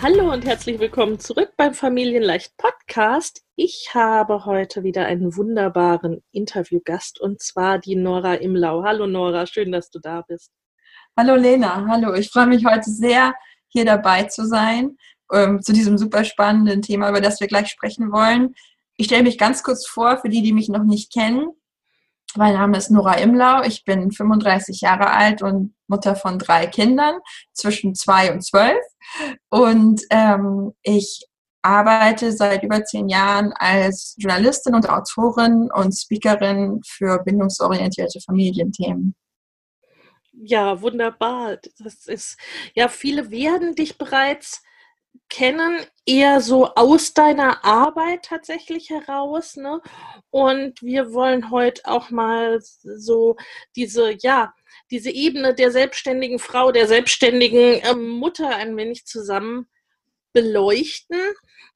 Hallo und herzlich willkommen zurück beim Familienleicht Podcast. Ich habe heute wieder einen wunderbaren Interviewgast und zwar die Nora Imlau. Hallo Nora, schön, dass du da bist. Hallo Lena, hallo. Ich freue mich heute sehr, hier dabei zu sein, ähm, zu diesem super spannenden Thema, über das wir gleich sprechen wollen. Ich stelle mich ganz kurz vor, für die, die mich noch nicht kennen. Mein Name ist Nora Imlau. Ich bin 35 Jahre alt und Mutter von drei Kindern zwischen zwei und zwölf. Und ähm, ich arbeite seit über zehn Jahren als Journalistin und Autorin und Speakerin für bindungsorientierte Familienthemen. Ja, wunderbar. Das ist, ja, viele werden dich bereits kennen, eher so aus deiner Arbeit tatsächlich heraus. Ne? Und wir wollen heute auch mal so diese, ja, diese Ebene der selbstständigen Frau, der selbstständigen äh, Mutter ein wenig zusammen beleuchten.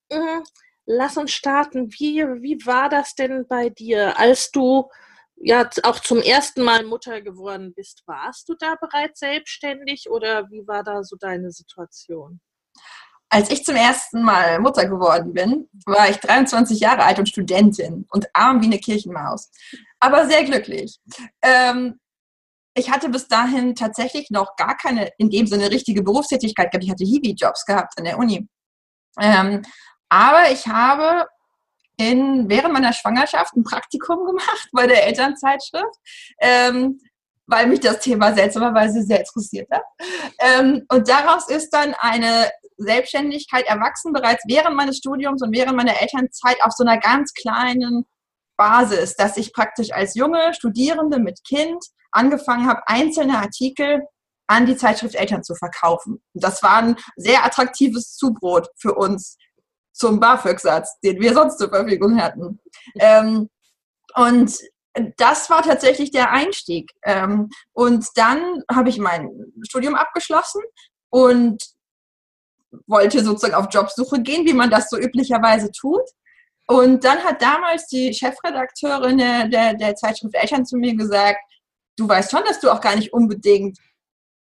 Äh, lass uns starten. Wie, wie war das denn bei dir, als du ja auch zum ersten Mal Mutter geworden bist? Warst du da bereits selbstständig oder wie war da so deine Situation? Als ich zum ersten Mal Mutter geworden bin, war ich 23 Jahre alt und Studentin und arm wie eine Kirchenmaus, aber sehr glücklich. Ähm, ich hatte bis dahin tatsächlich noch gar keine, in dem Sinne, richtige Berufstätigkeit gehabt. Ich hatte Hiwi-Jobs gehabt an der Uni. Ähm, aber ich habe in, während meiner Schwangerschaft ein Praktikum gemacht bei der Elternzeitschrift, ähm, weil mich das Thema seltsamerweise sehr interessiert hat. Ähm, und daraus ist dann eine Selbstständigkeit erwachsen, bereits während meines Studiums und während meiner Elternzeit auf so einer ganz kleinen Basis, dass ich praktisch als junge Studierende mit Kind angefangen habe, einzelne Artikel an die Zeitschrift Eltern zu verkaufen. das war ein sehr attraktives Zubrot für uns zum BAföG-Satz, den wir sonst zur Verfügung hatten. Ähm, und das war tatsächlich der Einstieg. Ähm, und dann habe ich mein Studium abgeschlossen und wollte sozusagen auf Jobsuche gehen, wie man das so üblicherweise tut. Und dann hat damals die Chefredakteurin der, der, Zeitschrift Eltern zu mir gesagt, du weißt schon, dass du auch gar nicht unbedingt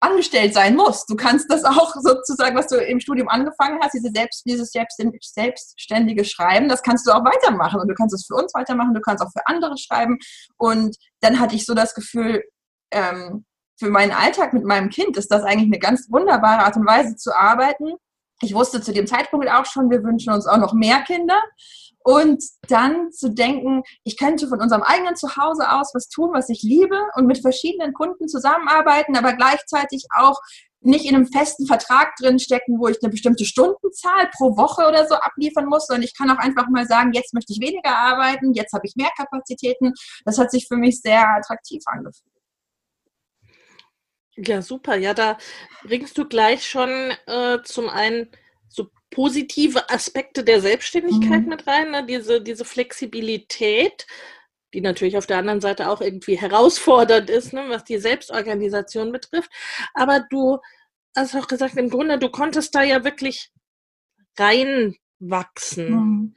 angestellt sein musst. Du kannst das auch sozusagen, was du im Studium angefangen hast, diese selbst, dieses selbstständige Schreiben, das kannst du auch weitermachen. Und du kannst es für uns weitermachen, du kannst auch für andere schreiben. Und dann hatte ich so das Gefühl, ähm, für meinen Alltag mit meinem Kind ist das eigentlich eine ganz wunderbare Art und Weise zu arbeiten. Ich wusste zu dem Zeitpunkt auch schon, wir wünschen uns auch noch mehr Kinder. Und dann zu denken, ich könnte von unserem eigenen Zuhause aus was tun, was ich liebe und mit verschiedenen Kunden zusammenarbeiten, aber gleichzeitig auch nicht in einem festen Vertrag drin stecken, wo ich eine bestimmte Stundenzahl pro Woche oder so abliefern muss, sondern ich kann auch einfach mal sagen, jetzt möchte ich weniger arbeiten, jetzt habe ich mehr Kapazitäten. Das hat sich für mich sehr attraktiv angefühlt. Ja, super. Ja, da bringst du gleich schon äh, zum einen so positive Aspekte der Selbstständigkeit mhm. mit rein, ne? diese, diese Flexibilität, die natürlich auf der anderen Seite auch irgendwie herausfordernd ist, ne? was die Selbstorganisation betrifft. Aber du hast auch gesagt, im Grunde, du konntest da ja wirklich reinwachsen. Mhm.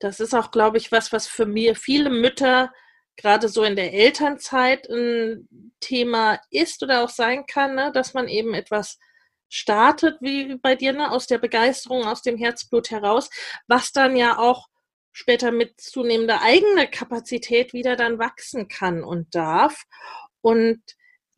Das ist auch, glaube ich, was, was für mir viele Mütter gerade so in der Elternzeit ein Thema ist oder auch sein kann, ne? dass man eben etwas startet, wie bei dir, ne, aus der Begeisterung, aus dem Herzblut heraus, was dann ja auch später mit zunehmender eigener Kapazität wieder dann wachsen kann und darf. Und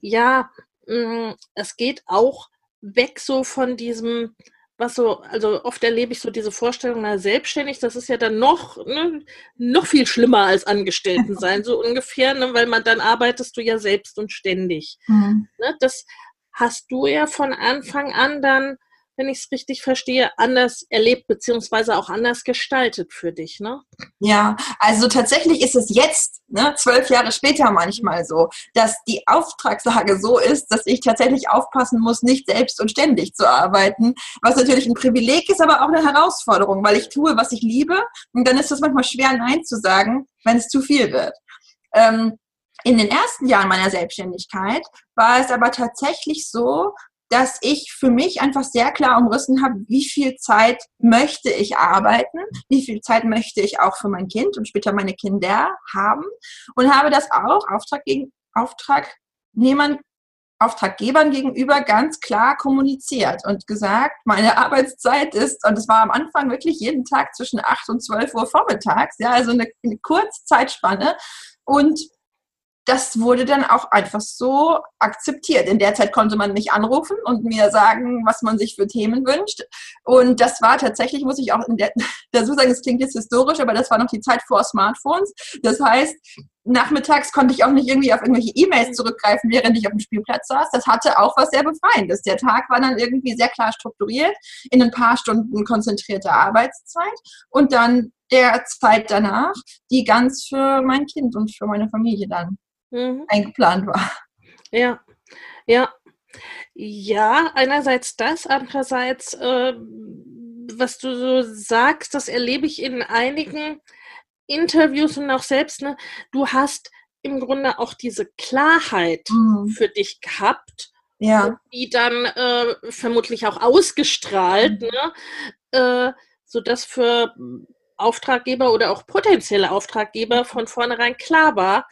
ja, mm, es geht auch weg so von diesem, was so, also oft erlebe ich so diese Vorstellung, na, selbstständig, das ist ja dann noch, ne, noch viel schlimmer als Angestellten sein, so ungefähr, ne, weil man dann arbeitest du ja selbst und ständig. Mhm. Ne, das hast du ja von Anfang an dann wenn ich es richtig verstehe, anders erlebt beziehungsweise auch anders gestaltet für dich, ne? Ja, also tatsächlich ist es jetzt, ne, zwölf Jahre später manchmal so, dass die Auftragslage so ist, dass ich tatsächlich aufpassen muss, nicht selbst und ständig zu arbeiten, was natürlich ein Privileg ist, aber auch eine Herausforderung, weil ich tue, was ich liebe und dann ist es manchmal schwer, Nein zu sagen, wenn es zu viel wird. Ähm, in den ersten Jahren meiner Selbstständigkeit war es aber tatsächlich so, dass ich für mich einfach sehr klar umrissen habe, wie viel Zeit möchte ich arbeiten, wie viel Zeit möchte ich auch für mein Kind und später meine Kinder haben und habe das auch Auftrag gegen, Auftragnehmern, Auftraggebern gegenüber ganz klar kommuniziert und gesagt, meine Arbeitszeit ist, und es war am Anfang wirklich jeden Tag zwischen 8 und 12 Uhr vormittags, ja, also eine, eine kurze Zeitspanne und das wurde dann auch einfach so akzeptiert. In der Zeit konnte man mich anrufen und mir sagen, was man sich für Themen wünscht. Und das war tatsächlich, muss ich auch in der, dazu sagen, es klingt jetzt historisch, aber das war noch die Zeit vor Smartphones. Das heißt, nachmittags konnte ich auch nicht irgendwie auf irgendwelche E-Mails zurückgreifen, während ich auf dem Spielplatz saß. Das hatte auch was sehr Befreiendes. Der Tag war dann irgendwie sehr klar strukturiert, in ein paar Stunden konzentrierte Arbeitszeit und dann der Zeit danach, die ganz für mein Kind und für meine Familie dann mhm. eingeplant war. Ja, ja. Ja, einerseits das, andererseits, äh, was du so sagst, das erlebe ich in einigen Interviews und auch selbst, ne, du hast im Grunde auch diese Klarheit mhm. für dich gehabt, ja. die dann äh, vermutlich auch ausgestrahlt, mhm. ne, äh, sodass für Auftraggeber oder auch potenzielle Auftraggeber von vornherein klar war,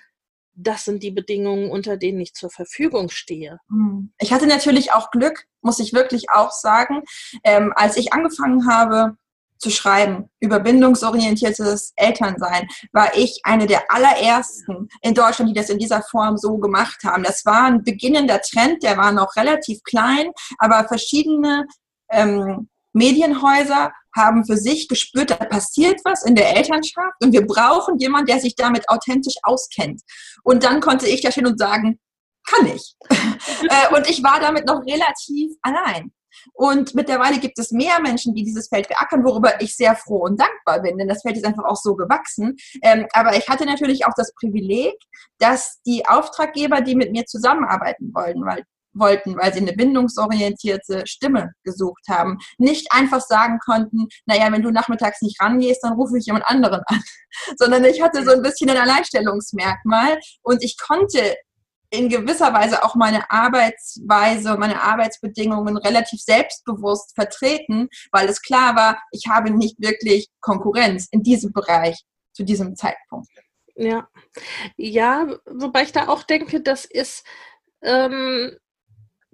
das sind die Bedingungen, unter denen ich zur Verfügung stehe. Hm. Ich hatte natürlich auch Glück, muss ich wirklich auch sagen, ähm, als ich angefangen habe zu schreiben über bindungsorientiertes Elternsein, war ich eine der allerersten in Deutschland, die das in dieser Form so gemacht haben. Das war ein beginnender Trend, der war noch relativ klein, aber verschiedene ähm, Medienhäuser haben für sich gespürt, da passiert was in der Elternschaft und wir brauchen jemanden, der sich damit authentisch auskennt. Und dann konnte ich da stehen und sagen, kann ich. Äh, und ich war damit noch relativ allein. Und mittlerweile gibt es mehr Menschen, die dieses Feld beackern, worüber ich sehr froh und dankbar bin, denn das Feld ist einfach auch so gewachsen. Ähm, aber ich hatte natürlich auch das Privileg, dass die Auftraggeber, die mit mir zusammenarbeiten wollen, weil wollten, weil sie eine bindungsorientierte Stimme gesucht haben. Nicht einfach sagen konnten, naja, wenn du nachmittags nicht rangehst, dann rufe ich jemand anderen an. Sondern ich hatte so ein bisschen ein Alleinstellungsmerkmal und ich konnte in gewisser Weise auch meine Arbeitsweise meine Arbeitsbedingungen relativ selbstbewusst vertreten, weil es klar war, ich habe nicht wirklich Konkurrenz in diesem Bereich zu diesem Zeitpunkt. Ja, ja, wobei ich da auch denke, das ist ähm,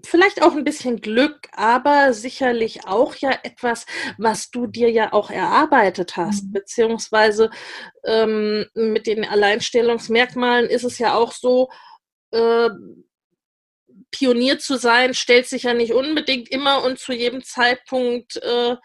vielleicht auch ein bisschen Glück, aber sicherlich auch ja etwas, was du dir ja auch erarbeitet hast, mhm. beziehungsweise ähm, mit den Alleinstellungsmerkmalen ist es ja auch so, äh, Pionier zu sein, stellt sich ja nicht unbedingt immer und zu jedem Zeitpunkt äh,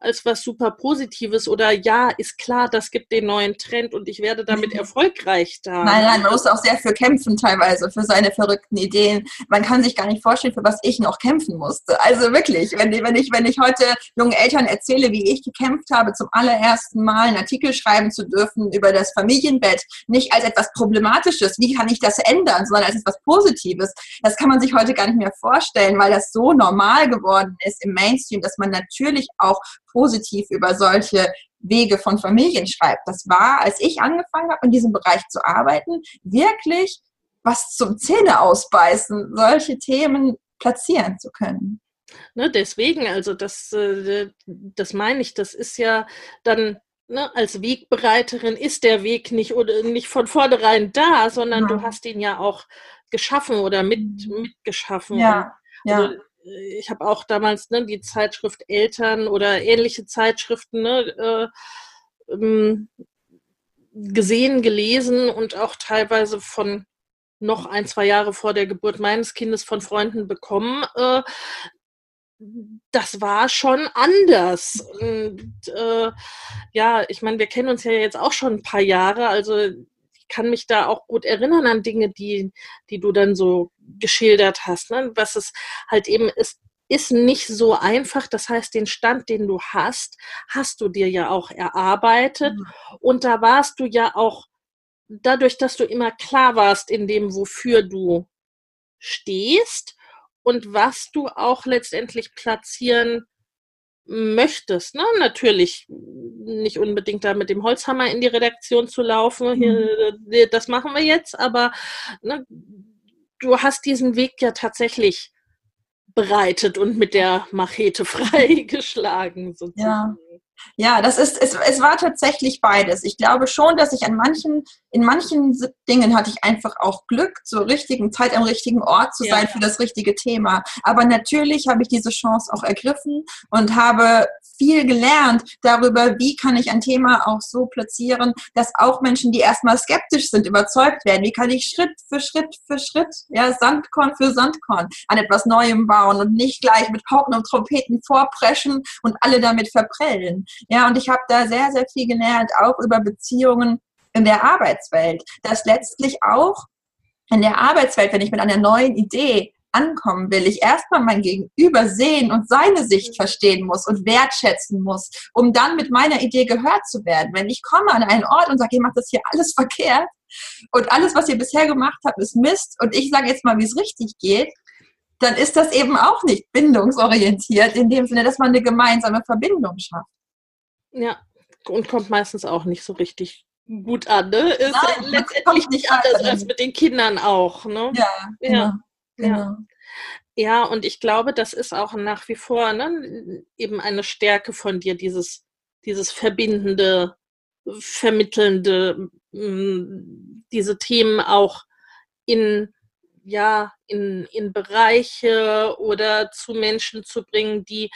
als was super Positives oder ja, ist klar, das gibt den neuen Trend und ich werde damit mhm. erfolgreich da. Nein, nein, man muss auch sehr für kämpfen teilweise, für seine verrückten Ideen. Man kann sich gar nicht vorstellen, für was ich noch kämpfen musste. Also wirklich, wenn, wenn, ich, wenn ich heute jungen Eltern erzähle, wie ich gekämpft habe, zum allerersten Mal einen Artikel schreiben zu dürfen über das Familienbett, nicht als etwas Problematisches, wie kann ich das ändern, sondern als etwas Positives, das kann man sich heute gar nicht mehr vorstellen, weil das so normal geworden ist im Mainstream, dass man natürlich auch positiv über solche Wege von Familien schreibt. Das war, als ich angefangen habe, in diesem Bereich zu arbeiten, wirklich was zum Zähne ausbeißen, solche Themen platzieren zu können. Ne, deswegen, also das, äh, das meine ich, das ist ja dann Ne, als Wegbereiterin ist der Weg nicht oder nicht von vornherein da, sondern ja. du hast ihn ja auch geschaffen oder mit, mhm. mitgeschaffen. Ja, also, ja ich habe auch damals ne, die Zeitschrift Eltern oder ähnliche Zeitschriften ne, äh, ähm, gesehen, gelesen und auch teilweise von noch ein, zwei Jahre vor der Geburt meines Kindes von Freunden bekommen. Äh, das war schon anders. Und, äh, ja, ich meine, wir kennen uns ja jetzt auch schon ein paar Jahre, also ich kann mich da auch gut erinnern an Dinge, die, die du dann so geschildert hast. Ne? Was es halt eben ist, ist nicht so einfach. Das heißt, den Stand, den du hast, hast du dir ja auch erarbeitet. Mhm. Und da warst du ja auch dadurch, dass du immer klar warst in dem, wofür du stehst und was du auch letztendlich platzieren möchtest. Ne? Natürlich nicht unbedingt da mit dem Holzhammer in die Redaktion zu laufen, Hier, mhm. das machen wir jetzt, aber ne, du hast diesen Weg ja tatsächlich bereitet und mit der Machete freigeschlagen. Ja. Ja, das ist, es, es war tatsächlich beides. Ich glaube schon, dass ich an manchen, in manchen Dingen hatte ich einfach auch Glück, zur richtigen Zeit am richtigen Ort zu sein ja. für das richtige Thema. Aber natürlich habe ich diese Chance auch ergriffen und habe viel gelernt darüber, wie kann ich ein Thema auch so platzieren, dass auch Menschen, die erstmal skeptisch sind, überzeugt werden. Wie kann ich Schritt für Schritt für Schritt, ja, Sandkorn für Sandkorn an etwas Neuem bauen und nicht gleich mit Pauken und Trompeten vorpreschen und alle damit verprellen. Ja, und ich habe da sehr, sehr viel gelernt, auch über Beziehungen in der Arbeitswelt, dass letztlich auch in der Arbeitswelt, wenn ich mit einer neuen Idee ankommen will, ich erstmal mein Gegenüber sehen und seine Sicht verstehen muss und wertschätzen muss, um dann mit meiner Idee gehört zu werden. Wenn ich komme an einen Ort und sage, ihr macht das hier alles verkehrt und alles, was ihr bisher gemacht habt, ist Mist und ich sage jetzt mal, wie es richtig geht, dann ist das eben auch nicht bindungsorientiert, in dem Sinne, dass man eine gemeinsame Verbindung schafft. Ja, und kommt meistens auch nicht so richtig gut an, ne? Ist Nein, letztendlich nicht anders als mit den Kindern auch, ne? Ja, genau. ja. Genau. Ja. ja, und ich glaube, das ist auch nach wie vor ne, eben eine Stärke von dir, dieses, dieses verbindende, vermittelnde, diese Themen auch in ja, in, in Bereiche oder zu Menschen zu bringen, die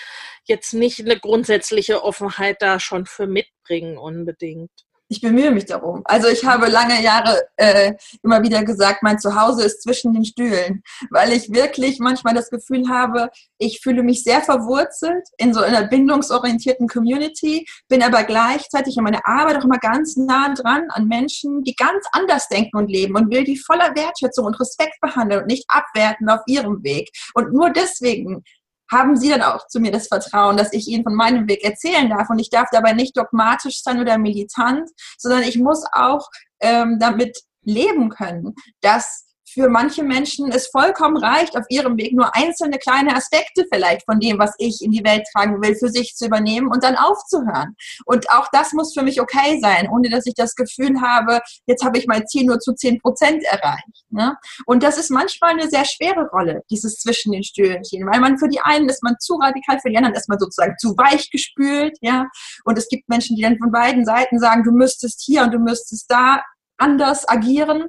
jetzt nicht eine grundsätzliche Offenheit da schon für mitbringen unbedingt ich bemühe mich darum. Also ich habe lange Jahre äh, immer wieder gesagt, mein Zuhause ist zwischen den Stühlen, weil ich wirklich manchmal das Gefühl habe, ich fühle mich sehr verwurzelt in so einer bindungsorientierten Community, bin aber gleichzeitig in meiner Arbeit auch immer ganz nah dran an Menschen, die ganz anders denken und leben und will die voller Wertschätzung und Respekt behandeln und nicht abwerten auf ihrem Weg. Und nur deswegen haben sie dann auch zu mir das Vertrauen, dass ich ihnen von meinem Weg erzählen darf. Und ich darf dabei nicht dogmatisch sein oder militant, sondern ich muss auch ähm, damit leben können, dass für manche Menschen es vollkommen reicht, auf ihrem Weg nur einzelne kleine Aspekte vielleicht von dem, was ich in die Welt tragen will, für sich zu übernehmen und dann aufzuhören. Und auch das muss für mich okay sein, ohne dass ich das Gefühl habe, jetzt habe ich mein Ziel nur zu 10 Prozent erreicht. Ne? Und das ist manchmal eine sehr schwere Rolle, dieses zwischen den Stühlchen, weil man für die einen ist man zu radikal, für die anderen ist man sozusagen zu weich gespült, ja. Und es gibt Menschen, die dann von beiden Seiten sagen, du müsstest hier und du müsstest da anders agieren.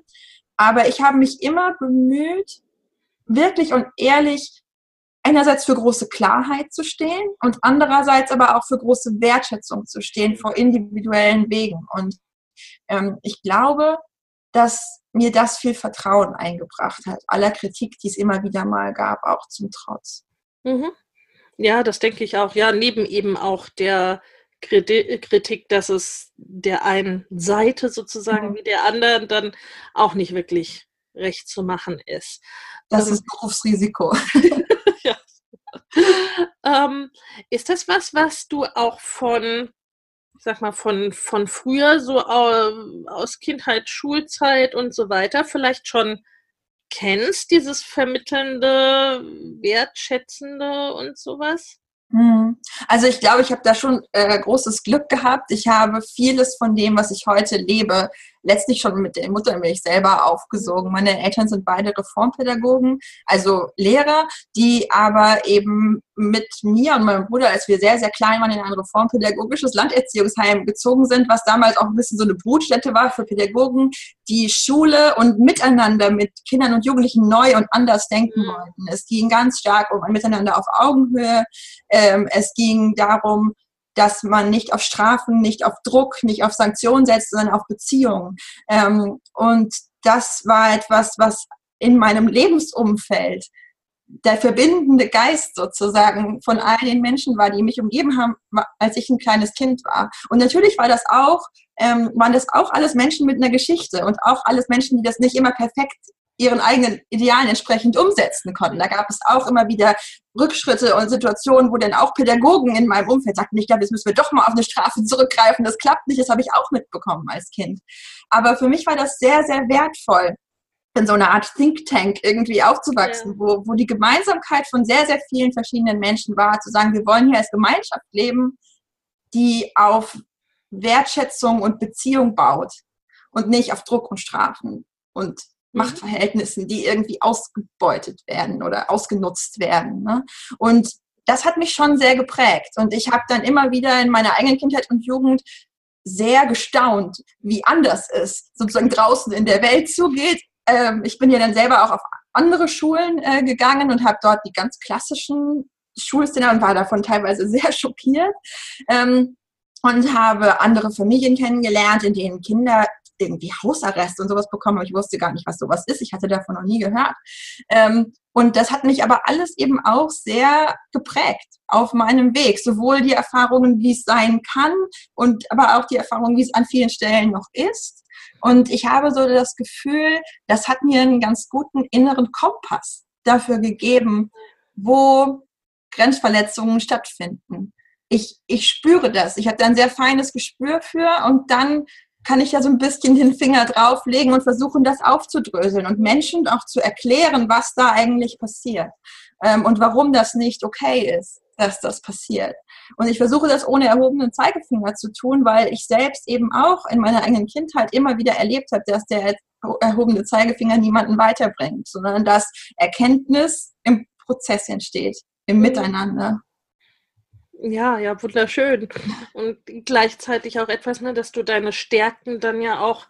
Aber ich habe mich immer bemüht, wirklich und ehrlich einerseits für große Klarheit zu stehen und andererseits aber auch für große Wertschätzung zu stehen vor individuellen Wegen. Und ähm, ich glaube, dass mir das viel Vertrauen eingebracht hat, aller Kritik, die es immer wieder mal gab, auch zum Trotz. Mhm. Ja, das denke ich auch. Ja, neben eben auch der Kritik, dass es der einen Seite sozusagen wie der anderen dann auch nicht wirklich recht zu machen ist. Das ähm, ist Berufsrisiko. ja. ähm, ist das was, was du auch von, ich sag mal, von, von früher, so aus Kindheit, Schulzeit und so weiter, vielleicht schon kennst, dieses vermittelnde, wertschätzende und sowas? Hm. Also ich glaube, ich habe da schon äh, großes Glück gehabt. Ich habe vieles von dem, was ich heute lebe, letztlich schon mit der Muttermilch selber aufgesogen. Meine Eltern sind beide Reformpädagogen, also Lehrer, die aber eben mit mir und meinem Bruder, als wir sehr, sehr klein waren, in ein reformpädagogisches Landerziehungsheim gezogen sind, was damals auch ein bisschen so eine Brutstätte war für Pädagogen, die Schule und Miteinander mit Kindern und Jugendlichen neu und anders denken mhm. wollten. Es ging ganz stark um ein Miteinander auf Augenhöhe. Ähm, es ging darum, dass man nicht auf Strafen, nicht auf Druck, nicht auf Sanktionen setzt, sondern auf Beziehungen. Ähm, und das war etwas, was in meinem Lebensumfeld der verbindende Geist sozusagen von all den Menschen war, die mich umgeben haben, als ich ein kleines Kind war. Und natürlich war das auch, ähm, waren das auch alles Menschen mit einer Geschichte und auch alles Menschen, die das nicht immer perfekt ihren eigenen Idealen entsprechend umsetzen konnten. Da gab es auch immer wieder Rückschritte und Situationen, wo dann auch Pädagogen in meinem Umfeld sagten, ich glaube, jetzt müssen wir doch mal auf eine Strafe zurückgreifen. Das klappt nicht, das habe ich auch mitbekommen als Kind. Aber für mich war das sehr, sehr wertvoll, in so einer Art Think Tank irgendwie aufzuwachsen, ja. wo, wo die Gemeinsamkeit von sehr, sehr vielen verschiedenen Menschen war, zu sagen, wir wollen hier als Gemeinschaft leben, die auf Wertschätzung und Beziehung baut und nicht auf Druck und Strafen und. Machtverhältnissen, die irgendwie ausgebeutet werden oder ausgenutzt werden. Ne? Und das hat mich schon sehr geprägt. Und ich habe dann immer wieder in meiner eigenen Kindheit und Jugend sehr gestaunt, wie anders es sozusagen draußen in der Welt zugeht, ähm, ich bin ja dann selber auch auf andere Schulen äh, gegangen und habe dort die ganz klassischen Schulszene und war davon teilweise sehr schockiert. Ähm, und habe andere Familien kennengelernt, in denen Kinder irgendwie Hausarrest und sowas bekommen, aber ich wusste gar nicht, was sowas ist. Ich hatte davon noch nie gehört. Ähm, und das hat mich aber alles eben auch sehr geprägt auf meinem Weg. Sowohl die Erfahrungen, wie es sein kann, und aber auch die Erfahrungen, wie es an vielen Stellen noch ist. Und ich habe so das Gefühl, das hat mir einen ganz guten inneren Kompass dafür gegeben, wo Grenzverletzungen stattfinden. Ich, ich spüre das. Ich habe da ein sehr feines Gespür für und dann kann ich ja so ein bisschen den Finger drauflegen und versuchen, das aufzudröseln und Menschen auch zu erklären, was da eigentlich passiert ähm, und warum das nicht okay ist, dass das passiert. Und ich versuche das ohne erhobenen Zeigefinger zu tun, weil ich selbst eben auch in meiner eigenen Kindheit immer wieder erlebt habe, dass der erhobene Zeigefinger niemanden weiterbringt, sondern dass Erkenntnis im Prozess entsteht, im. Miteinander. Ja, ja, wunderschön. Und gleichzeitig auch etwas, ne, dass du deine Stärken dann ja auch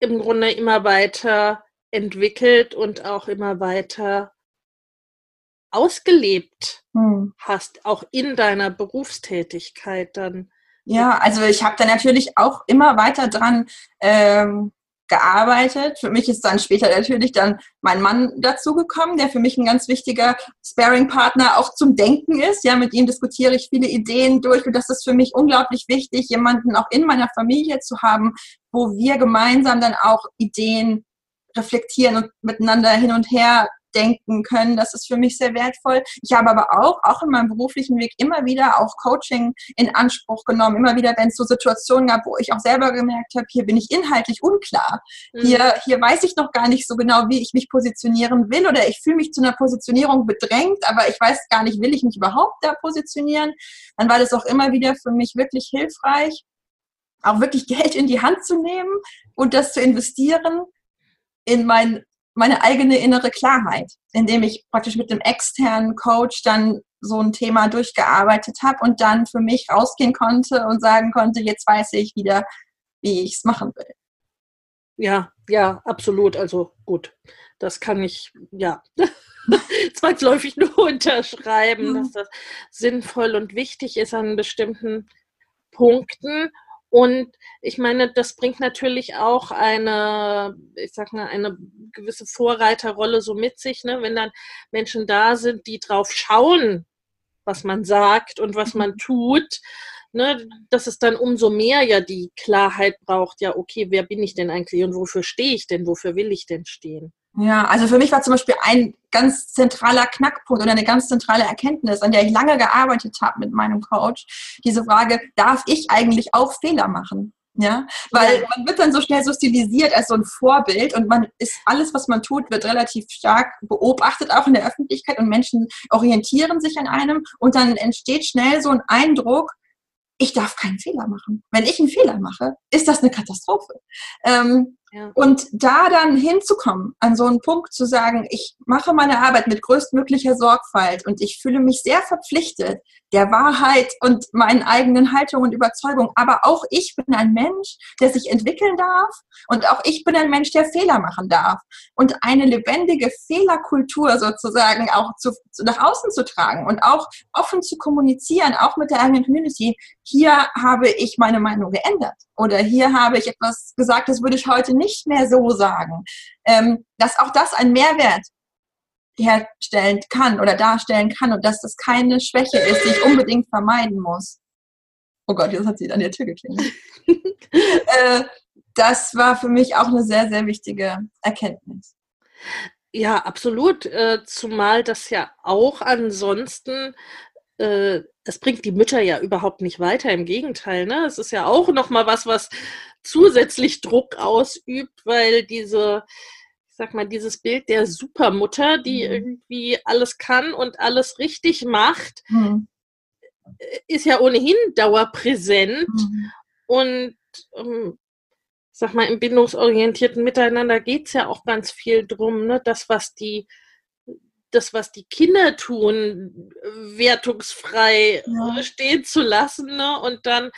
im Grunde immer weiter entwickelt und auch immer weiter ausgelebt hm. hast, auch in deiner Berufstätigkeit dann. Ja, also ich habe da natürlich auch immer weiter dran ähm, gearbeitet. Für mich ist dann später natürlich dann mein Mann dazugekommen, der für mich ein ganz wichtiger Sparing-Partner auch zum Denken ist. Ja, mit ihm diskutiere ich viele Ideen durch und das ist für mich unglaublich wichtig, jemanden auch in meiner Familie zu haben, wo wir gemeinsam dann auch Ideen reflektieren und miteinander hin und her denken können. Das ist für mich sehr wertvoll. Ich habe aber auch, auch in meinem beruflichen Weg immer wieder auch Coaching in Anspruch genommen. Immer wieder, wenn es so Situationen gab, wo ich auch selber gemerkt habe, hier bin ich inhaltlich unklar. Mhm. Hier, hier weiß ich noch gar nicht so genau, wie ich mich positionieren will oder ich fühle mich zu einer Positionierung bedrängt, aber ich weiß gar nicht, will ich mich überhaupt da positionieren? Dann war das auch immer wieder für mich wirklich hilfreich, auch wirklich Geld in die Hand zu nehmen und das zu investieren in mein meine eigene innere Klarheit, indem ich praktisch mit dem externen Coach dann so ein Thema durchgearbeitet habe und dann für mich rausgehen konnte und sagen konnte, jetzt weiß ich wieder, wie ich es machen will. Ja, ja, absolut. Also gut, das kann ich, ja, zwangsläufig nur unterschreiben, mhm. dass das sinnvoll und wichtig ist an bestimmten Punkten. Und ich meine, das bringt natürlich auch eine, ich sag mal, eine gewisse Vorreiterrolle so mit sich, ne? wenn dann Menschen da sind, die drauf schauen, was man sagt und was man mhm. tut, ne? dass es dann umso mehr ja die Klarheit braucht, ja, okay, wer bin ich denn eigentlich und wofür stehe ich denn, wofür will ich denn stehen? Ja, also für mich war zum Beispiel ein ganz zentraler Knackpunkt oder eine ganz zentrale Erkenntnis, an der ich lange gearbeitet habe mit meinem Coach, diese Frage, darf ich eigentlich auch Fehler machen? Ja, weil ja. man wird dann so schnell so stilisiert als so ein Vorbild und man ist, alles, was man tut, wird relativ stark beobachtet, auch in der Öffentlichkeit und Menschen orientieren sich an einem und dann entsteht schnell so ein Eindruck, ich darf keinen Fehler machen. Wenn ich einen Fehler mache, ist das eine Katastrophe. Ähm, Und da dann hinzukommen, an so einen Punkt zu sagen, ich mache meine Arbeit mit größtmöglicher Sorgfalt und ich fühle mich sehr verpflichtet der Wahrheit und meinen eigenen Haltungen und Überzeugungen. Aber auch ich bin ein Mensch, der sich entwickeln darf und auch ich bin ein Mensch, der Fehler machen darf. Und eine lebendige Fehlerkultur sozusagen auch zu, nach außen zu tragen und auch offen zu kommunizieren, auch mit der eigenen Community. Hier habe ich meine Meinung geändert oder hier habe ich etwas gesagt, das würde ich heute nicht mehr so sagen, ähm, dass auch das ein Mehrwert herstellen kann oder darstellen kann und dass das keine Schwäche ist, die ich unbedingt vermeiden muss. Oh Gott, jetzt hat sie an der Tür geklingelt. äh, das war für mich auch eine sehr, sehr wichtige Erkenntnis. Ja, absolut. Äh, zumal das ja auch ansonsten äh, es bringt die Mütter ja überhaupt nicht weiter. Im Gegenteil, ne? Es ist ja auch noch mal was, was zusätzlich Druck ausübt, weil diese, ich sag mal, dieses Bild der Supermutter, die mhm. irgendwie alles kann und alles richtig macht, mhm. ist ja ohnehin dauerpräsent mhm. und ähm, sag mal, im bindungsorientierten Miteinander geht es ja auch ganz viel drum, ne? das, was die das, was die Kinder tun, wertungsfrei ja. stehen zu lassen ne? und dann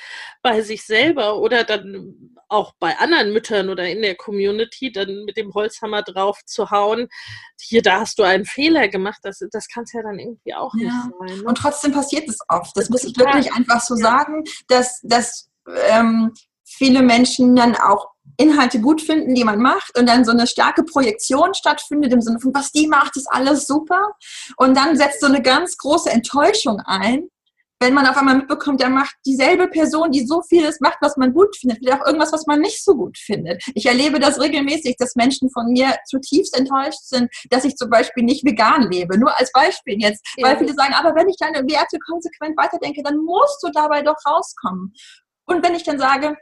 bei sich selber oder dann auch bei anderen Müttern oder in der Community dann mit dem Holzhammer drauf zu hauen, hier, da hast du einen Fehler gemacht, das, das kann es ja dann irgendwie auch ja. nicht sein. Ne? Und trotzdem passiert es oft. Das, das muss ich wirklich einfach so ja. sagen, dass, dass ähm, viele Menschen dann auch Inhalte gut finden, die man macht und dann so eine starke Projektion stattfindet im Sinne von, was die macht, ist alles super. Und dann setzt so eine ganz große Enttäuschung ein, wenn man auf einmal mitbekommt, da macht dieselbe Person, die so vieles macht, was man gut findet, vielleicht auch irgendwas, was man nicht so gut findet. Ich erlebe das regelmäßig, dass Menschen von mir zutiefst enttäuscht sind, dass ich zum Beispiel nicht vegan lebe. Nur als Beispiel jetzt, ja. weil viele sagen, aber wenn ich deine Werte konsequent weiterdenke, dann musst du dabei doch rauskommen. Und wenn ich dann sage,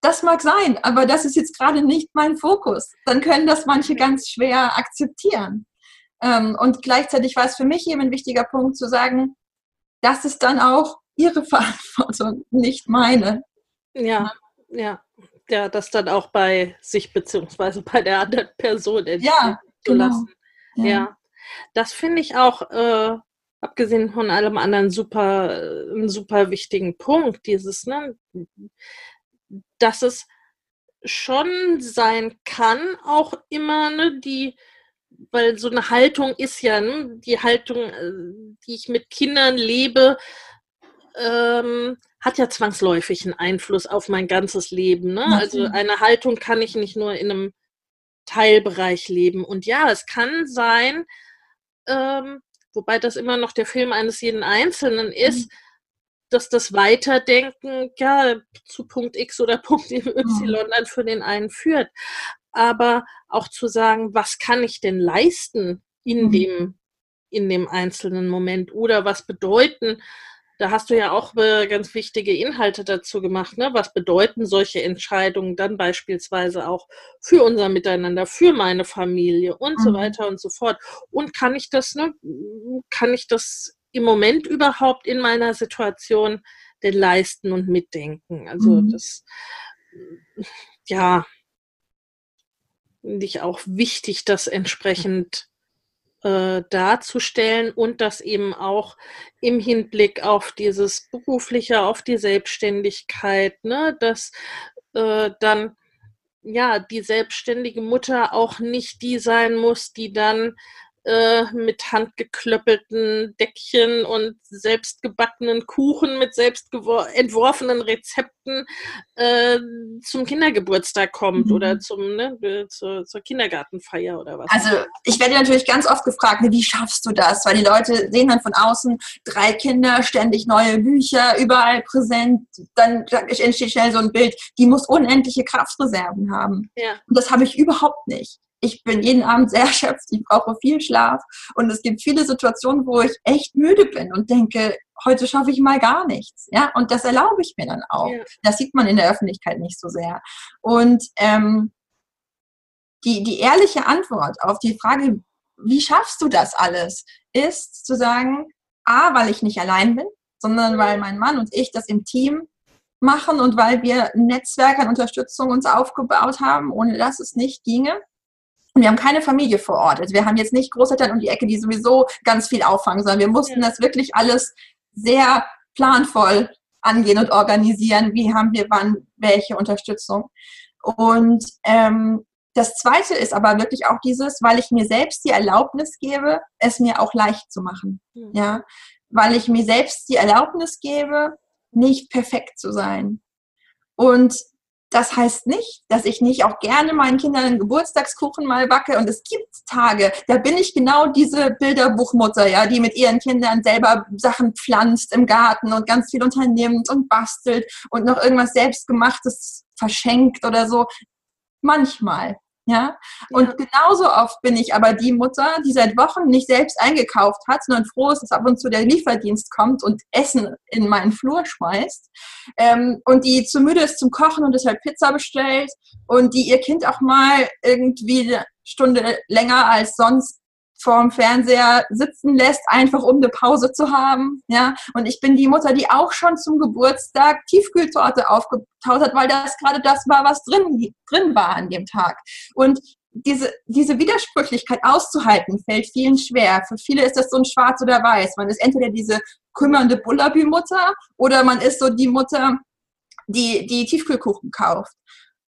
das mag sein, aber das ist jetzt gerade nicht mein Fokus. Dann können das manche ganz schwer akzeptieren. Ähm, und gleichzeitig war es für mich eben ein wichtiger Punkt zu sagen, das ist dann auch ihre Verantwortung, nicht meine. Ja, ja, ja, das dann auch bei sich beziehungsweise bei der anderen Person ja, zu genau. lassen. Ja. ja. das finde ich auch, äh, abgesehen von allem anderen, super, äh, einen super wichtigen Punkt. Dieses, ne, dass es schon sein kann, auch immer, ne, die, weil so eine Haltung ist ja, ne, die Haltung, äh, die ich mit Kindern lebe, ähm, hat ja zwangsläufig einen Einfluss auf mein ganzes Leben. Ne? Also eine Haltung kann ich nicht nur in einem Teilbereich leben. Und ja, es kann sein, ähm, wobei das immer noch der Film eines jeden Einzelnen ist, mhm dass das Weiterdenken ja zu Punkt X oder Punkt Y mhm. dann für den einen führt. Aber auch zu sagen, was kann ich denn leisten in mhm. dem, in dem einzelnen Moment oder was bedeuten, da hast du ja auch äh, ganz wichtige Inhalte dazu gemacht. Ne? Was bedeuten solche Entscheidungen dann beispielsweise auch für unser Miteinander, für meine Familie und mhm. so weiter und so fort? Und kann ich das, ne, kann ich das im Moment überhaupt in meiner Situation denn leisten und mitdenken? Also mhm. das, ja, finde ich auch wichtig, das entsprechend äh, darzustellen und das eben auch im Hinblick auf dieses berufliche, auf die Selbstständigkeit, ne, dass äh, dann ja die selbstständige Mutter auch nicht die sein muss, die dann äh, mit handgeklöppelten Deckchen und selbstgebackenen Kuchen mit selbst entworfenen Rezepten äh, zum Kindergeburtstag kommt mhm. oder zum, ne, zur, zur, Kindergartenfeier oder was. Also ich werde natürlich ganz oft gefragt, wie schaffst du das? Weil die Leute sehen dann von außen drei Kinder, ständig neue Bücher, überall präsent. Dann entsteht schnell so ein Bild, die muss unendliche Kraftreserven haben. Ja. Und das habe ich überhaupt nicht ich bin jeden Abend sehr erschöpft, ich brauche viel Schlaf und es gibt viele Situationen, wo ich echt müde bin und denke, heute schaffe ich mal gar nichts. Ja, und das erlaube ich mir dann auch. Ja. Das sieht man in der Öffentlichkeit nicht so sehr. Und ähm, die, die ehrliche Antwort auf die Frage, wie schaffst du das alles, ist zu sagen, A, weil ich nicht allein bin, sondern weil mein Mann und ich das im Team machen und weil wir ein Netzwerk an Unterstützung uns aufgebaut haben, ohne dass es nicht ginge. Und wir haben keine Familie vor Ort. Also wir haben jetzt nicht Großeltern um die Ecke, die sowieso ganz viel auffangen, sondern wir mussten das wirklich alles sehr planvoll angehen und organisieren. Wie haben wir wann welche Unterstützung? Und ähm, das Zweite ist aber wirklich auch dieses, weil ich mir selbst die Erlaubnis gebe, es mir auch leicht zu machen. Mhm. Ja, weil ich mir selbst die Erlaubnis gebe, nicht perfekt zu sein. Und das heißt nicht, dass ich nicht auch gerne meinen Kindern einen Geburtstagskuchen mal backe. Und es gibt Tage, da bin ich genau diese Bilderbuchmutter, ja, die mit ihren Kindern selber Sachen pflanzt im Garten und ganz viel unternimmt und bastelt und noch irgendwas selbstgemachtes verschenkt oder so. Manchmal. Ja? Und ja. genauso oft bin ich aber die Mutter, die seit Wochen nicht selbst eingekauft hat, sondern froh ist, dass ab und zu der Lieferdienst kommt und Essen in meinen Flur schmeißt. Ähm, und die zu müde ist zum Kochen und deshalb Pizza bestellt und die ihr Kind auch mal irgendwie eine Stunde länger als sonst vorm Fernseher sitzen lässt, einfach um eine Pause zu haben. Ja, und ich bin die Mutter, die auch schon zum Geburtstag Tiefkühltorte aufgetaut hat, weil das gerade das war, was drin, drin war an dem Tag. Und diese, diese Widersprüchlichkeit auszuhalten, fällt vielen schwer. Für viele ist das so ein Schwarz oder Weiß. Man ist entweder diese kümmernde Bullaby-Mutter oder man ist so die Mutter, die, die Tiefkühlkuchen kauft.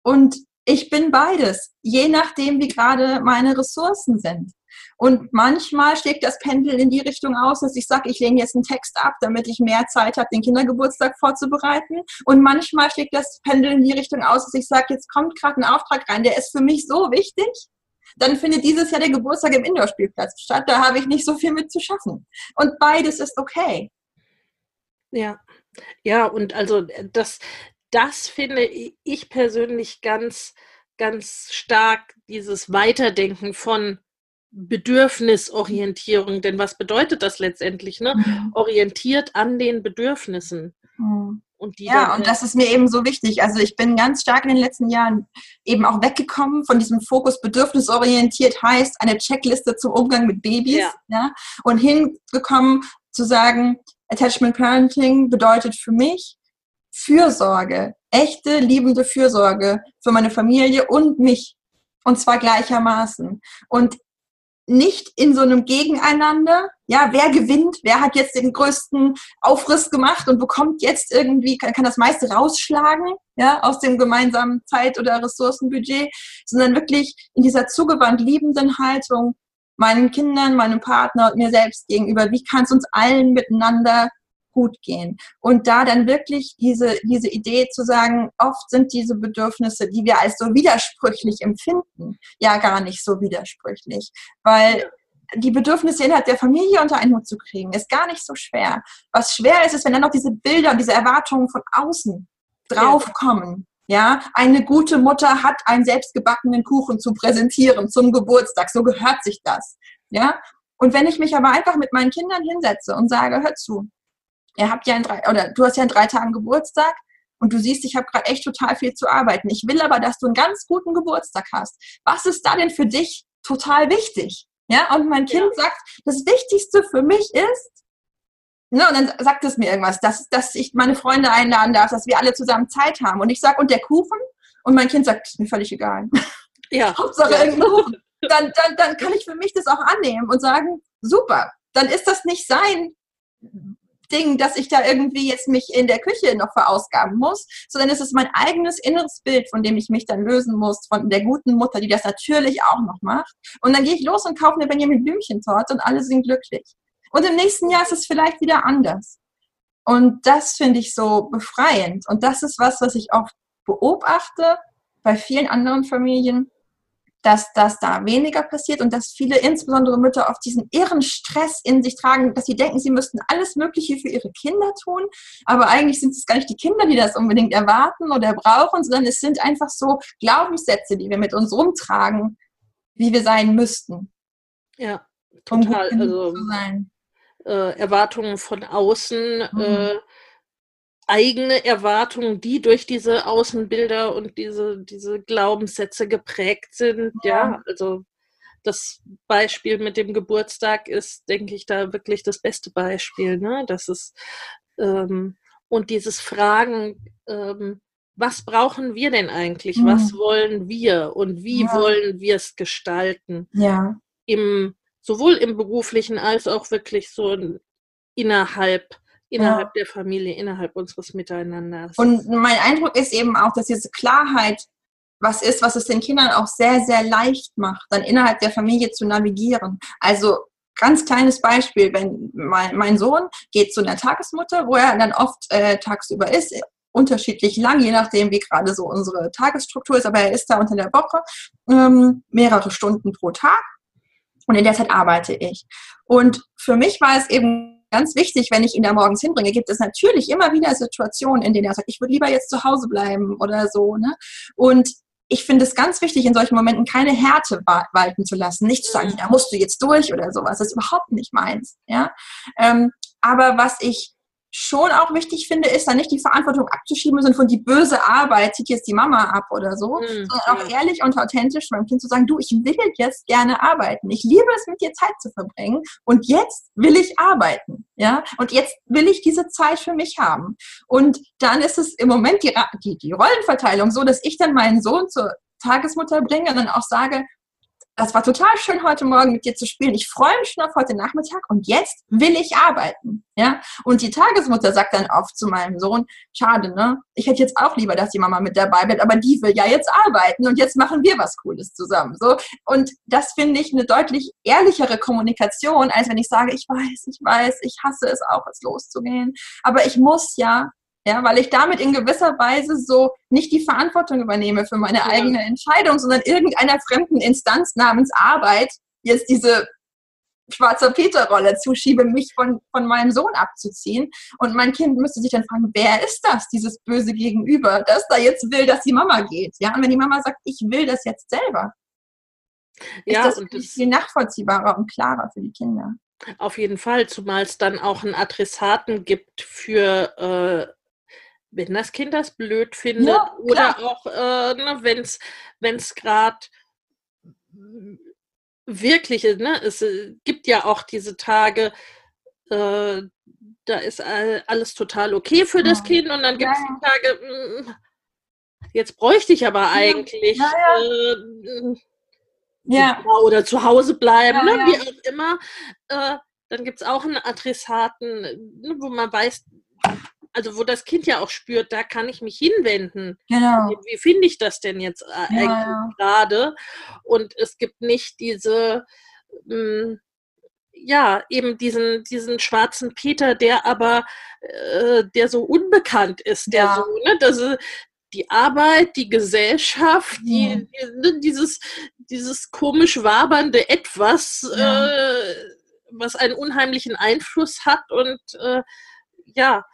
Und ich bin beides, je nachdem, wie gerade meine Ressourcen sind. Und manchmal schlägt das Pendel in die Richtung aus, dass ich sage, ich lehne jetzt einen Text ab, damit ich mehr Zeit habe, den Kindergeburtstag vorzubereiten. Und manchmal schlägt das Pendel in die Richtung aus, dass ich sage, jetzt kommt gerade ein Auftrag rein, der ist für mich so wichtig. Dann findet dieses Jahr der Geburtstag im Indoor-Spielplatz statt. Da habe ich nicht so viel mit zu schaffen. Und beides ist okay. Ja, ja, und also das, das finde ich persönlich ganz, ganz stark, dieses Weiterdenken von Bedürfnisorientierung. Denn was bedeutet das letztendlich? Ne? Mhm. Orientiert an den Bedürfnissen. Mhm. Und ja, und das ist mir eben so wichtig. Also ich bin ganz stark in den letzten Jahren eben auch weggekommen von diesem Fokus bedürfnisorientiert heißt eine Checkliste zum Umgang mit Babys. Ja. ja und hingekommen zu sagen, Attachment Parenting bedeutet für mich Fürsorge, echte, liebende Fürsorge für meine Familie und mich. Und zwar gleichermaßen. Und nicht in so einem Gegeneinander, ja, wer gewinnt, wer hat jetzt den größten Aufriss gemacht und bekommt jetzt irgendwie, kann, kann das meiste rausschlagen, ja, aus dem gemeinsamen Zeit- oder Ressourcenbudget, sondern wirklich in dieser zugewandt liebenden Haltung meinen Kindern, meinem Partner und mir selbst gegenüber, wie kann es uns allen miteinander gut gehen. Und da dann wirklich diese, diese Idee zu sagen, oft sind diese Bedürfnisse, die wir als so widersprüchlich empfinden, ja gar nicht so widersprüchlich. Weil die Bedürfnisse innerhalb der Familie unter einen Hut zu kriegen, ist gar nicht so schwer. Was schwer ist, ist, wenn dann noch diese Bilder und diese Erwartungen von außen draufkommen. Ja, eine gute Mutter hat einen selbstgebackenen Kuchen zu präsentieren zum Geburtstag. So gehört sich das. Ja, und wenn ich mich aber einfach mit meinen Kindern hinsetze und sage, hör zu, ihr habt ja in drei, oder du hast ja in drei Tagen Geburtstag und du siehst, ich habe gerade echt total viel zu arbeiten. Ich will aber, dass du einen ganz guten Geburtstag hast. Was ist da denn für dich total wichtig? Ja, und mein Kind ja. sagt, das Wichtigste für mich ist, ne, und dann sagt es mir irgendwas, dass, dass ich meine Freunde einladen darf, dass wir alle zusammen Zeit haben. Und ich sage, und der Kuchen? Und mein Kind sagt, ist mir völlig egal. Ja. Hauptsache ja. irgendein Kuchen. Dann, dann, dann kann ich für mich das auch annehmen und sagen, super, dann ist das nicht sein Ding, dass ich da irgendwie jetzt mich in der Küche noch verausgaben muss, sondern es ist mein eigenes inneres Bild, von dem ich mich dann lösen muss, von der guten Mutter, die das natürlich auch noch macht. Und dann gehe ich los und kaufe eine Benjamin Blümchentorte und alle sind glücklich. Und im nächsten Jahr ist es vielleicht wieder anders. Und das finde ich so befreiend. Und das ist was, was ich auch beobachte bei vielen anderen Familien, dass das da weniger passiert und dass viele, insbesondere Mütter, oft diesen irren Stress in sich tragen, dass sie denken, sie müssten alles Mögliche für ihre Kinder tun, aber eigentlich sind es gar nicht die Kinder, die das unbedingt erwarten oder brauchen, sondern es sind einfach so Glaubenssätze, die wir mit uns rumtragen, wie wir sein müssten. Ja, total. Um also, äh, Erwartungen von außen, mhm. äh, eigene Erwartungen, die durch diese Außenbilder und diese, diese Glaubenssätze geprägt sind. Ja. ja, also das Beispiel mit dem Geburtstag ist, denke ich, da wirklich das beste Beispiel. Ne? Das ist ähm, und dieses Fragen, ähm, was brauchen wir denn eigentlich? Mhm. Was wollen wir und wie ja. wollen wir es gestalten? Ja. Im, sowohl im beruflichen als auch wirklich so innerhalb innerhalb ja. der Familie, innerhalb unseres Miteinanders. Und mein Eindruck ist eben auch, dass diese Klarheit was ist, was es den Kindern auch sehr, sehr leicht macht, dann innerhalb der Familie zu navigieren. Also ganz kleines Beispiel, wenn mein, mein Sohn geht zu einer Tagesmutter, wo er dann oft äh, tagsüber ist unterschiedlich lang, je nachdem, wie gerade so unsere Tagesstruktur ist, aber er ist da unter der Woche ähm, mehrere Stunden pro Tag und in der Zeit arbeite ich. Und für mich war es eben ganz wichtig, wenn ich ihn da morgens hinbringe, gibt es natürlich immer wieder Situationen, in denen er sagt, ich würde lieber jetzt zu Hause bleiben oder so. Ne? Und ich finde es ganz wichtig, in solchen Momenten keine Härte walten zu lassen. Nicht zu sagen, da musst du jetzt durch oder sowas. Das ist überhaupt nicht meins. Ja? Ähm, aber was ich schon auch wichtig finde, ist dann nicht die Verantwortung abzuschieben, sondern von die böse Arbeit zieht jetzt die Mama ab oder so, mhm. sondern auch ehrlich und authentisch meinem Kind zu sagen, du, ich will jetzt gerne arbeiten. Ich liebe es, mit dir Zeit zu verbringen und jetzt will ich arbeiten. Ja, und jetzt will ich diese Zeit für mich haben. Und dann ist es im Moment die, die, die Rollenverteilung so, dass ich dann meinen Sohn zur Tagesmutter bringe und dann auch sage, das war total schön, heute Morgen mit dir zu spielen. Ich freue mich schon auf heute Nachmittag und jetzt will ich arbeiten. Ja? Und die Tagesmutter sagt dann oft zu meinem Sohn, schade, ne? Ich hätte jetzt auch lieber, dass die Mama mit dabei bleibt, aber die will ja jetzt arbeiten und jetzt machen wir was Cooles zusammen. So. Und das finde ich eine deutlich ehrlichere Kommunikation, als wenn ich sage, ich weiß, ich weiß, ich hasse es auch, es loszugehen. Aber ich muss ja ja, weil ich damit in gewisser Weise so nicht die Verantwortung übernehme für meine ja. eigene Entscheidung, sondern irgendeiner fremden Instanz namens Arbeit jetzt diese schwarzer Peter-Rolle zuschiebe, mich von, von meinem Sohn abzuziehen. Und mein Kind müsste sich dann fragen, wer ist das, dieses böse Gegenüber, das da jetzt will, dass die Mama geht? Ja, und wenn die Mama sagt, ich will das jetzt selber, ja, ist das, das viel nachvollziehbarer und klarer für die Kinder. Auf jeden Fall, zumal es dann auch einen Adressaten gibt für äh, wenn das Kind das blöd findet ja, oder auch äh, ne, wenn es gerade wirklich, ne, es äh, gibt ja auch diese Tage, äh, da ist alles total okay für das Kind und dann gibt es ja, Tage, mh, hm, jetzt bräuchte ich aber eigentlich ja, äh, ja. oder zu Hause bleiben, ne, wie auch immer. Äh, dann gibt es auch einen Adressaten, ne, wo man weiß, also wo das Kind ja auch spürt, da kann ich mich hinwenden. Genau. Wie, wie finde ich das denn jetzt äh, ja, ja. gerade? Und es gibt nicht diese, mh, hm, ja, eben diesen, diesen schwarzen Peter, der aber, äh, der so unbekannt ist, der ja. so, ne, das, die Arbeit, die Gesellschaft, die, die, ne, dieses, dieses komisch wabernde Etwas, äh, was einen unheimlichen Einfluss hat und äh, ja,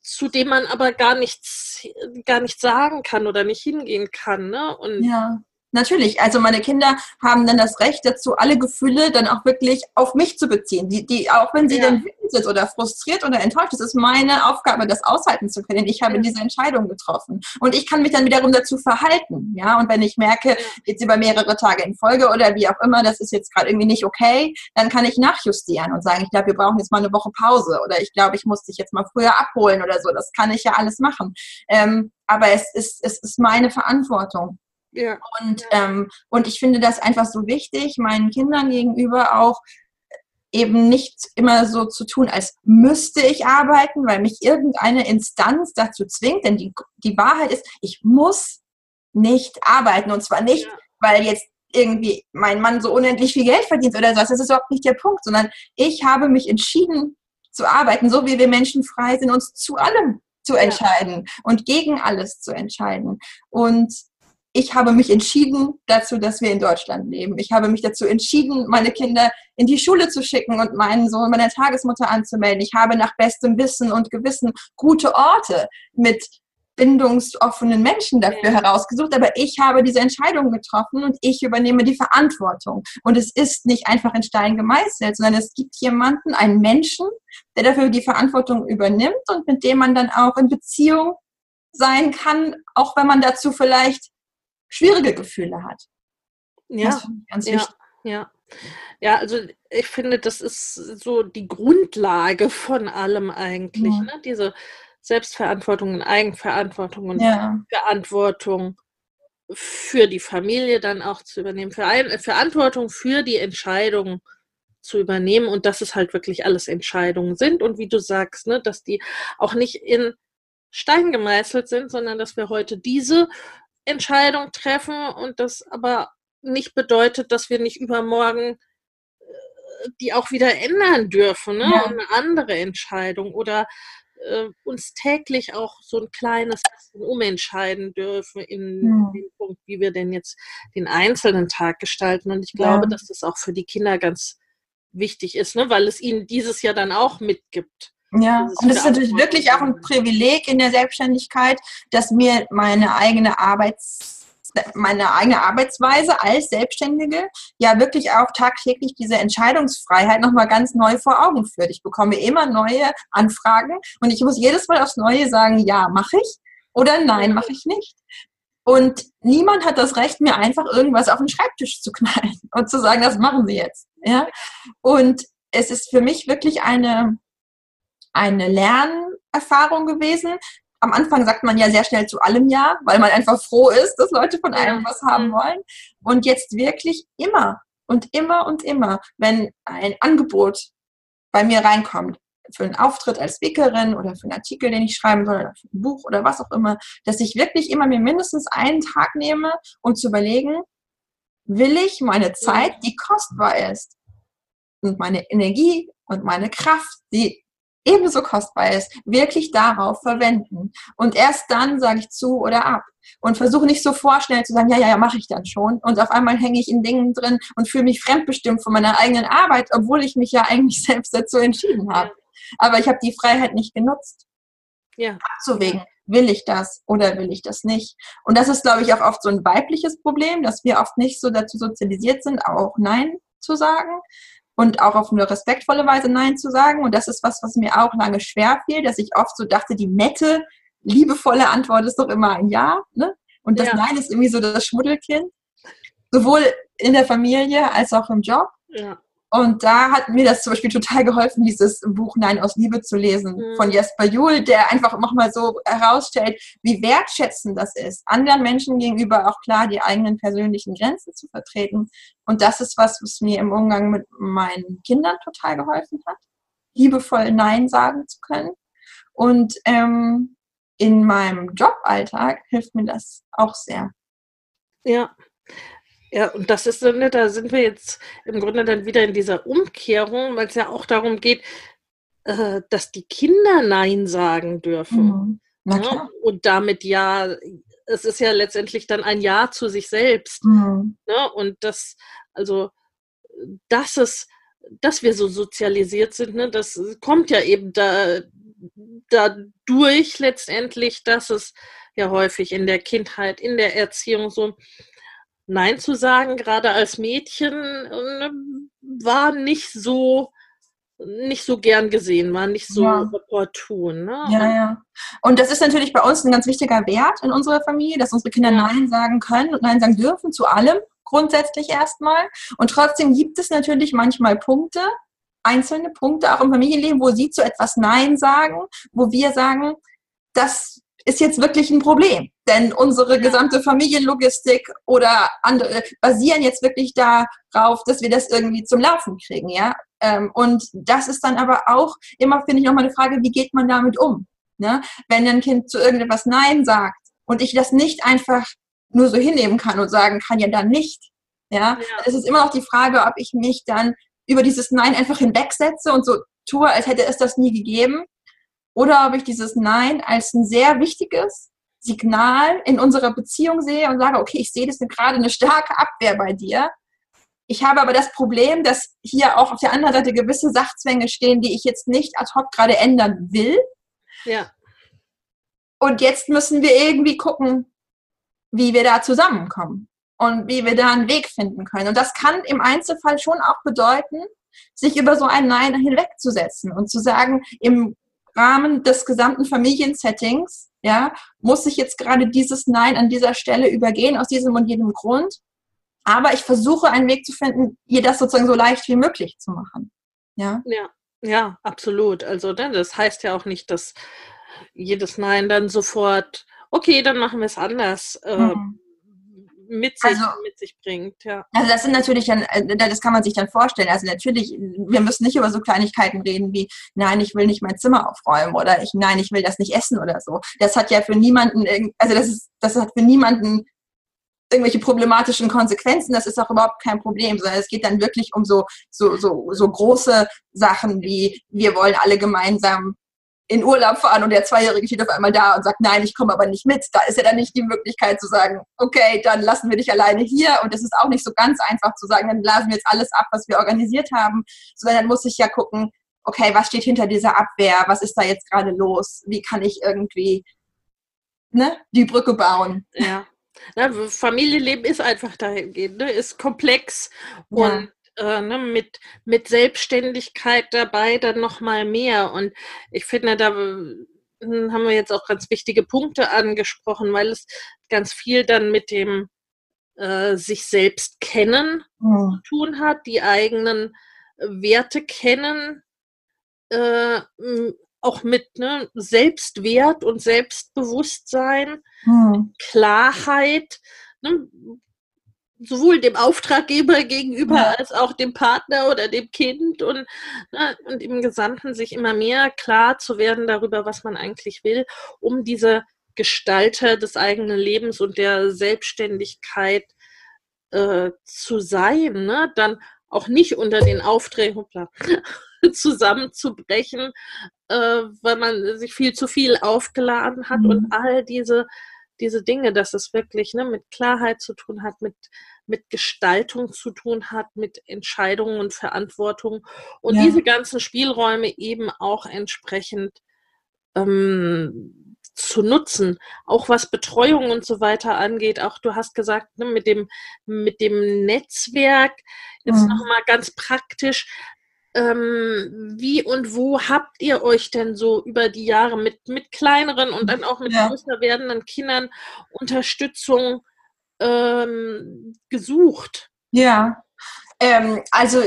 zu dem man aber gar nichts, gar nichts sagen kann oder nicht hingehen kann. Ne? Und ja. Natürlich, also meine Kinder haben dann das Recht dazu, alle Gefühle dann auch wirklich auf mich zu beziehen. Die, die auch wenn sie ja. dann wütend sind oder frustriert oder enttäuscht, es ist meine Aufgabe, das aushalten zu können. Ich habe ja. diese Entscheidung getroffen. Und ich kann mich dann wiederum dazu verhalten. Ja, und wenn ich merke, jetzt über mehrere Tage in Folge oder wie auch immer, das ist jetzt gerade irgendwie nicht okay, dann kann ich nachjustieren und sagen, ich glaube, wir brauchen jetzt mal eine Woche Pause oder ich glaube, ich muss dich jetzt mal früher abholen oder so. Das kann ich ja alles machen. Ähm, aber es ist, es ist meine Verantwortung. Ja. Und, ähm, und ich finde das einfach so wichtig, meinen Kindern gegenüber auch eben nicht immer so zu tun, als müsste ich arbeiten, weil mich irgendeine Instanz dazu zwingt. Denn die, die Wahrheit ist, ich muss nicht arbeiten. Und zwar nicht, ja. weil jetzt irgendwie mein Mann so unendlich viel Geld verdient oder sowas. Das ist überhaupt nicht der Punkt, sondern ich habe mich entschieden zu arbeiten, so wie wir Menschen frei sind, uns zu allem zu entscheiden ja. und gegen alles zu entscheiden. Und ich habe mich entschieden dazu, dass wir in Deutschland leben. Ich habe mich dazu entschieden, meine Kinder in die Schule zu schicken und meinen Sohn meiner Tagesmutter anzumelden. Ich habe nach bestem Wissen und Gewissen gute Orte mit bindungsoffenen Menschen dafür ja. herausgesucht, aber ich habe diese Entscheidung getroffen und ich übernehme die Verantwortung. Und es ist nicht einfach in Stein gemeißelt, sondern es gibt jemanden, einen Menschen, der dafür die Verantwortung übernimmt und mit dem man dann auch in Beziehung sein kann, auch wenn man dazu vielleicht schwierige Gefühle hat. Ja, ganz ja, wichtig. Ja. Ja, also ich finde, das ist so die Grundlage von allem eigentlich. Ja. Ne? Diese Selbstverantwortung und Eigenverantwortung und ja. Verantwortung für die Familie dann auch zu übernehmen, für ein, Verantwortung für die Entscheidung zu übernehmen und dass es halt wirklich alles Entscheidungen sind und wie du sagst, ne, dass die auch nicht in Stein gemeißelt sind, sondern dass wir heute diese Entscheidung treffen und das aber nicht bedeutet, dass wir nicht übermorgen äh, die auch wieder ändern dürfen, ne? Ja. eine andere Entscheidung oder äh, uns täglich auch so ein kleines bisschen umentscheiden dürfen in Mhm. dem Punkt, wie wir denn jetzt den einzelnen Tag gestalten. Und ich glaube, Ja. dass das auch für die Kinder ganz wichtig ist, ne? weil es ihnen dieses Jahr dann auch mitgibt. Ja, und es ist natürlich wirklich auch ein. Privileg in der Selbstständigkeit, dass mir meine eigene Arbeits meine eigene Arbeitsweise als Selbstständige ja wirklich auch tagtäglich diese Entscheidungsfreiheit nochmal ganz neu vor Augen führt. Ich bekomme immer neue Anfragen und ich muss jedes Mal aufs Neue sagen, ja, mache ich oder nein, mache ich nicht. Und niemand hat das Recht, mir einfach irgendwas auf den Schreibtisch zu knallen und zu sagen, das machen Sie jetzt. Ja? Und es ist für mich wirklich eine, eine Lernerfahrung gewesen. Am Anfang sagt man ja sehr schnell zu allem Ja, weil man einfach froh ist, dass Leute von einem was haben Mhm. wollen. Und jetzt wirklich immer und immer und immer, wenn ein Angebot bei mir reinkommt, für einen Auftritt als Speakerin oder für einen Artikel, den ich schreiben soll, oder für ein Buch oder was auch immer, dass ich wirklich immer mir mindestens einen Tag nehme, um zu überlegen, will ich meine Zeit, die kostbar ist, und meine Energie und meine Kraft, die ebenso kostbar ist, wirklich darauf verwenden. Und erst dann sage ich zu oder ab. Und versuche nicht so vorschnell zu sagen, ja, ja, ja, mache ich dann schon. Und auf einmal hänge ich in Dingen drin und fühle mich fremdbestimmt von meiner eigenen Arbeit, obwohl ich mich ja eigentlich selbst dazu entschieden habe. Aber ich habe die Freiheit nicht genutzt. Ja. Abzuwägen, will ich das oder will ich das nicht? Und das ist, glaube ich, auch oft so ein weibliches Problem, dass wir oft nicht so dazu sozialisiert sind, auch Nein zu sagen und auch auf eine respektvolle Weise Nein zu sagen. Und das ist was, was mir auch lange schwer fiel, dass ich oft so dachte, die nette, liebevolle Antwort ist doch immer ein Ja. Ne? Und das Ja. Nein ist irgendwie so das Schmuddelkind. Sowohl in der Familie als auch im Job. Ja. Und da hat mir das zum Beispiel total geholfen, dieses Buch Nein aus Liebe zu lesen Mhm. von Jesper Juhl, der einfach nochmal so herausstellt, wie wertschätzend das ist, anderen Menschen gegenüber auch klar die eigenen persönlichen Grenzen zu vertreten. Und das ist was, was mir im Umgang mit meinen Kindern total geholfen hat, liebevoll Nein sagen zu können. Und ähm, in meinem Joballtag hilft mir das auch sehr. Ja. Ja, und das ist dann, ne, da sind wir jetzt im Grunde dann wieder in dieser Umkehrung, weil es ja auch darum geht, äh, dass die Kinder Nein sagen dürfen. Mhm. Klar. Und damit ja, es ist ja letztendlich dann ein Ja zu sich selbst. Mhm. Ne? Und das, also, dass es, dass wir so sozialisiert sind, ne, das kommt ja eben da, dadurch letztendlich, dass es ja häufig in der Kindheit, in der Erziehung so Nein zu sagen, gerade als Mädchen, äh, war nicht so nicht so gern gesehen, war nicht so Ja. opportun. Ne? Ja, ja. Und das ist natürlich bei uns ein ganz wichtiger Wert in unserer Familie, dass unsere Kinder Ja. Nein sagen können und Nein sagen dürfen zu allem, grundsätzlich erstmal. Und trotzdem gibt es natürlich manchmal Punkte, einzelne Punkte auch im Familienleben, wo sie zu etwas Nein sagen, wo wir sagen, das ist jetzt wirklich ein Problem. Denn unsere Ja. gesamte Familienlogistik oder andere basieren jetzt wirklich darauf, dass wir das irgendwie zum Laufen kriegen, ja. Ähm, Und das ist dann aber auch immer, finde ich, nochmal eine Frage, wie geht man damit um? Ne? Wenn ein Kind zu irgendetwas Nein sagt und ich das nicht einfach nur so hinnehmen kann und sagen kann, ja dann nicht, ja, Ja. dann ist es immer noch die Frage, ob ich mich dann über dieses Nein einfach hinwegsetze und so tue, als hätte es das nie gegeben, oder ob ich dieses Nein als ein sehr wichtiges Signal in unserer Beziehung sehe und sage, okay, ich sehe das gerade eine starke Abwehr bei dir. Ich habe aber das Problem, dass hier auch auf der anderen Seite gewisse Sachzwänge stehen, die ich jetzt nicht ad hoc gerade ändern will. Ja, Und jetzt müssen wir irgendwie gucken, wie wir da zusammenkommen und wie wir da einen Weg finden können. Und das kann im Einzelfall schon auch bedeuten, sich über so ein Nein hinwegzusetzen und zu sagen, im Rahmen des gesamten Familiensettings, ja, muss ich jetzt gerade dieses Nein an dieser Stelle übergehen, aus diesem und jedem Grund. Aber ich versuche einen Weg zu finden, ihr das sozusagen so leicht wie möglich zu machen. Ja. ja, ja, absolut. Also ne, das heißt ja auch nicht, dass jedes Nein dann sofort, okay, dann machen wir es anders, äh, Mhm. Mit, sich, Also- mit sich bringt. Ja. Also das sind natürlich dann, äh, das kann man sich dann vorstellen. Also natürlich, wir müssen nicht über so Kleinigkeiten reden wie, nein, ich will nicht mein Zimmer aufräumen oder ich, nein, ich will das nicht essen oder so. Das hat ja für niemanden, irgend- also das ist, das hat für niemanden irgendwelche problematischen Konsequenzen. Das ist auch überhaupt kein Problem, sondern es geht dann wirklich um so, so, so, so große Sachen wie, wir wollen alle gemeinsam in Urlaub fahren und der Zweijährige steht auf einmal da und sagt, nein, ich komme aber nicht mit. Da ist ja dann nicht die Möglichkeit zu sagen, okay, dann lassen wir dich alleine hier. Und es ist auch nicht so ganz einfach zu sagen, dann blasen wir jetzt alles ab, was wir organisiert haben, sondern dann muss ich ja gucken, okay, was steht hinter dieser Abwehr? Was ist da jetzt gerade los? Wie kann ich irgendwie ne, die Brücke bauen? Ja. Na, Familienleben ist einfach dahingehend, ne? ist komplex ja. und äh, ne, mit, mit Selbstständigkeit dabei dann nochmal mehr. Und ich finde, da hm, haben wir jetzt auch ganz wichtige Punkte angesprochen, weil es ganz viel dann mit dem äh, sich selbst kennen mhm. zu tun hat, die eigenen Werte kennen, äh, auch mit ne, Selbstwert und Selbstbewusstsein, mhm. Klarheit. Ne, sowohl dem Auftraggeber gegenüber ja. als auch dem Partner oder dem Kind und, ne, und im Gesamten sich immer mehr klar zu werden darüber, was man eigentlich will, um diese Gestalter des eigenen Lebens und der Selbstständigkeit äh, zu sein, ne? dann auch nicht unter den Aufträgen hoppla, zusammenzubrechen, äh, weil man sich viel zu viel aufgeladen hat mhm. und all diese diese Dinge, dass es wirklich ne, mit Klarheit zu tun hat, mit, mit Gestaltung zu tun hat, mit Entscheidungen und Verantwortung und ja. diese ganzen Spielräume eben auch entsprechend ähm, zu nutzen, auch was Betreuung und so weiter angeht. Auch du hast gesagt, ne, mit, dem, mit dem Netzwerk, jetzt mhm. nochmal ganz praktisch, ähm, wie und wo habt ihr euch denn so über die Jahre mit, mit kleineren und dann auch mit ja. größer werdenden Kindern Unterstützung ähm, gesucht? Ja, ähm, also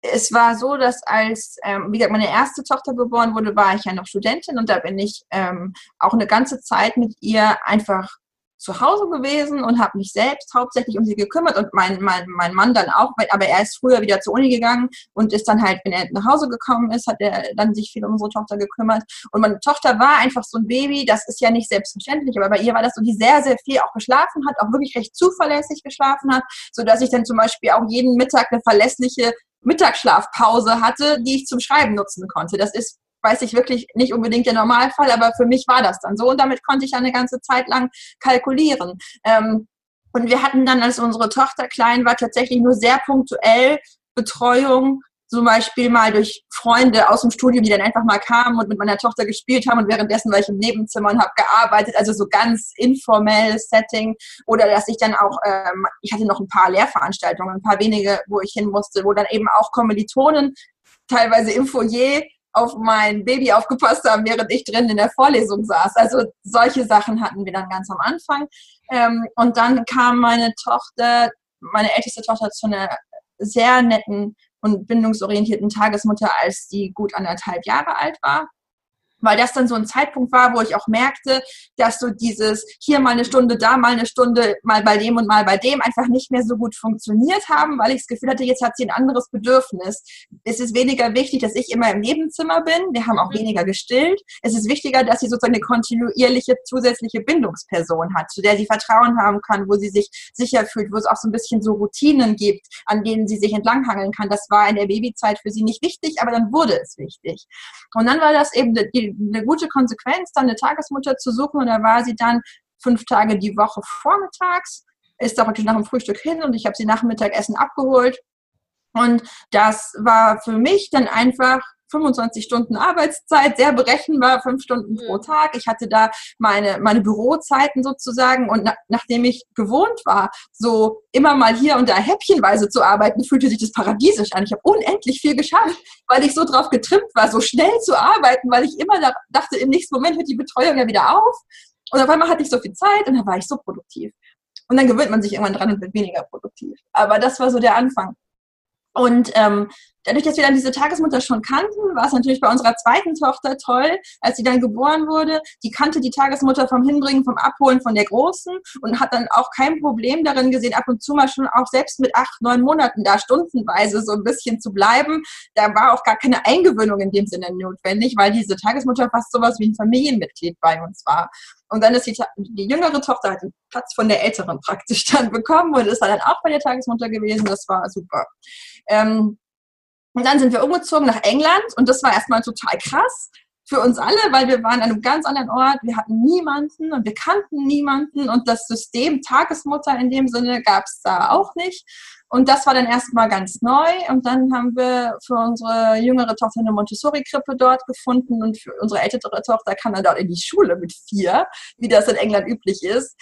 es war so, dass als, ähm, wie gesagt, meine erste Tochter geboren wurde, war ich ja noch Studentin und da bin ich ähm, auch eine ganze Zeit mit ihr einfach zu Hause gewesen und habe mich selbst hauptsächlich um sie gekümmert und mein, mein, mein Mann dann auch, aber er ist früher wieder zur Uni gegangen und ist dann halt, wenn er nach Hause gekommen ist, hat er dann sich viel um unsere Tochter gekümmert. Und meine Tochter war einfach so ein Baby, das ist ja nicht selbstverständlich, aber bei ihr war das so, die sehr, sehr viel auch geschlafen hat, auch wirklich recht zuverlässig geschlafen hat, sodass ich dann zum Beispiel auch jeden Mittag eine verlässliche Mittagsschlafpause hatte, die ich zum Schreiben nutzen konnte. Das ist weiß ich wirklich nicht unbedingt der Normalfall, aber für mich war das dann so. Und damit konnte ich eine ganze Zeit lang kalkulieren. Ähm, und wir hatten dann, als unsere Tochter klein war, tatsächlich nur sehr punktuell Betreuung, zum Beispiel mal durch Freunde aus dem Studium, die dann einfach mal kamen und mit meiner Tochter gespielt haben und währenddessen war ich im Nebenzimmer und habe gearbeitet, also so ganz informelles Setting. Oder dass ich dann auch, ähm, ich hatte noch ein paar Lehrveranstaltungen, ein paar wenige, wo ich hin musste, wo dann eben auch Kommilitonen teilweise im Foyer auf mein Baby aufgepasst haben, während ich drin in der Vorlesung saß. Also solche Sachen hatten wir dann ganz am Anfang. Ähm, und dann kam meine Tochter, meine älteste Tochter zu einer sehr netten und bindungsorientierten Tagesmutter, als die gut anderthalb Jahre alt war weil das dann so ein Zeitpunkt war, wo ich auch merkte, dass so dieses hier mal eine Stunde, da mal eine Stunde, mal bei dem und mal bei dem einfach nicht mehr so gut funktioniert haben, weil ich das Gefühl hatte, jetzt hat sie ein anderes Bedürfnis. Es ist weniger wichtig, dass ich immer im Nebenzimmer bin. Wir haben auch mhm. weniger gestillt. Es ist wichtiger, dass sie sozusagen eine kontinuierliche zusätzliche Bindungsperson hat, zu der sie Vertrauen haben kann, wo sie sich sicher fühlt, wo es auch so ein bisschen so Routinen gibt, an denen sie sich entlanghangeln kann. Das war in der Babyzeit für sie nicht wichtig, aber dann wurde es wichtig. Und dann war das eben die eine gute Konsequenz, dann eine Tagesmutter zu suchen. Und da war sie dann fünf Tage die Woche vormittags, ist da praktisch nach dem Frühstück hin und ich habe sie nach dem Mittagessen abgeholt. Und das war für mich dann einfach 25 Stunden Arbeitszeit, sehr berechenbar, fünf Stunden pro mhm. Tag. Ich hatte da meine, meine Bürozeiten sozusagen und na, nachdem ich gewohnt war, so immer mal hier und da häppchenweise zu arbeiten, fühlte sich das paradiesisch an. Ich habe unendlich viel geschafft, weil ich so drauf getrimmt war, so schnell zu arbeiten, weil ich immer da dachte, im nächsten Moment hört die Betreuung ja wieder auf. Und auf einmal hatte ich so viel Zeit und dann war ich so produktiv. Und dann gewöhnt man sich irgendwann dran und wird weniger produktiv. Aber das war so der Anfang. Und ähm, dadurch, dass wir dann diese Tagesmutter schon kannten, war es natürlich bei unserer zweiten Tochter toll, als sie dann geboren wurde. Die kannte die Tagesmutter vom Hinbringen, vom Abholen von der Großen und hat dann auch kein Problem darin gesehen, ab und zu mal schon auch selbst mit acht, neun Monaten da stundenweise so ein bisschen zu bleiben. Da war auch gar keine Eingewöhnung in dem Sinne notwendig, weil diese Tagesmutter fast sowas wie ein Familienmitglied bei uns war. Und dann ist die, die jüngere Tochter hat den Platz von der älteren praktisch dann bekommen und ist dann auch bei der Tagesmutter gewesen. Das war super. Ähm, und dann sind wir umgezogen nach England und das war erstmal total krass. für uns alle, weil wir waren an einem ganz anderen Ort, wir hatten niemanden und wir kannten niemanden und das System Tagesmutter in dem Sinne gab es da auch nicht. Und das war dann erstmal ganz neu. Und dann haben wir für unsere jüngere Tochter eine Montessori-Krippe dort gefunden. Und für unsere ältere Tochter kam dann dort in die Schule mit vier, wie das in England üblich ist.